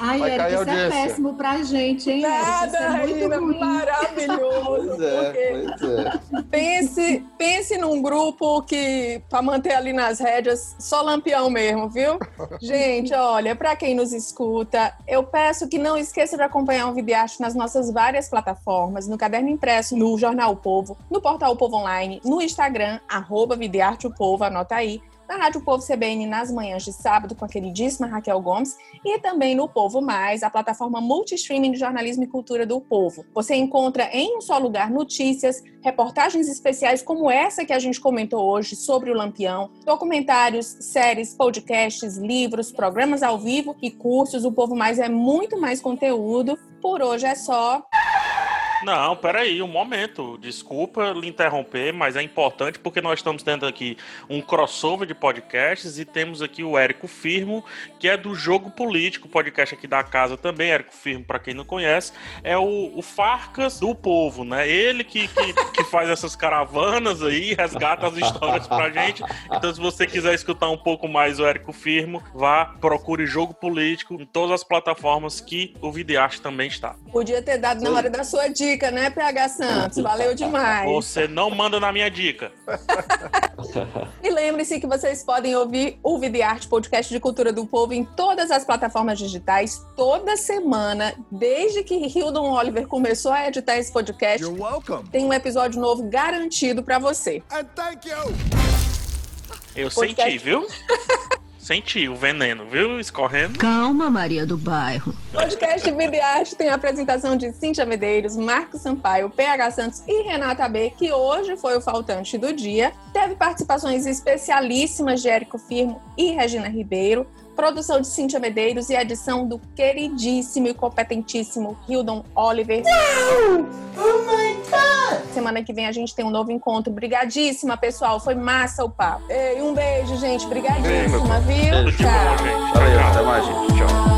Ai, Vai a isso é péssimo pra gente, hein? Isso Nada, é muito ruim. maravilhoso. Pois é, pois é. pense, pense num grupo que, pra manter ali nas rédeas, só lampião mesmo, viu? Gente, olha, pra quem nos escuta, eu peço que não esqueça de acompanhar o Videarte nas nossas várias plataformas, no Caderno Impresso, no Jornal o Povo, no Portal o Povo Online, no Instagram, arroba Videarte o Povo, anota aí, na Rádio Povo CBN nas manhãs de sábado com a queridíssima Raquel Gomes e também no Povo Mais, a plataforma multi-streaming de jornalismo e cultura do Povo. Você encontra em um só lugar notícias, reportagens especiais como essa que a gente comentou hoje sobre o Lampião, documentários, séries, podcasts, livros, programas ao vivo e cursos. O Povo Mais é muito mais conteúdo. Por hoje é só. Não, peraí, um momento. Desculpa lhe interromper, mas é importante porque nós estamos tendo aqui um crossover de podcasts e temos aqui o Érico Firmo, que é do Jogo Político, podcast aqui da casa também. Érico Firmo, para quem não conhece, é o, o Farcas do povo, né? Ele que, que, que faz essas caravanas aí, resgata as histórias pra gente. Então, se você quiser escutar um pouco mais o Érico Firmo, vá, procure Jogo Político em todas as plataformas que o Videarte também está. Podia ter dado na hora da sua dica, né, PH Santos? Valeu demais. Você não manda na minha dica. [LAUGHS] E lembre-se que vocês podem ouvir o Videarte, podcast de cultura do povo, em todas as plataformas digitais, toda semana, desde que Hildon Oliver começou a editar esse podcast. Tem um episódio novo garantido para você. Eu Podcast. senti, viu? [LAUGHS] senti o veneno, viu? Escorrendo. Calma, Maria do Bairro. Podcast Videarte tem a apresentação de Cíntia Medeiros, Marcos Sampaio, PH Santos e Renata B, que hoje foi o faltante do dia. Teve participações especialíssimas de Érico Firmo e Regina Ribeiro. Produção de Cíntia Medeiros e edição do queridíssimo e competentíssimo Hildon Oliver. Oh my God! Semana que vem a gente tem um novo encontro. Brigadíssima, pessoal. Foi massa o papo. E um beijo, gente. Brigadíssima, viu? Tchau. Valeu, até mais, gente. Tchau.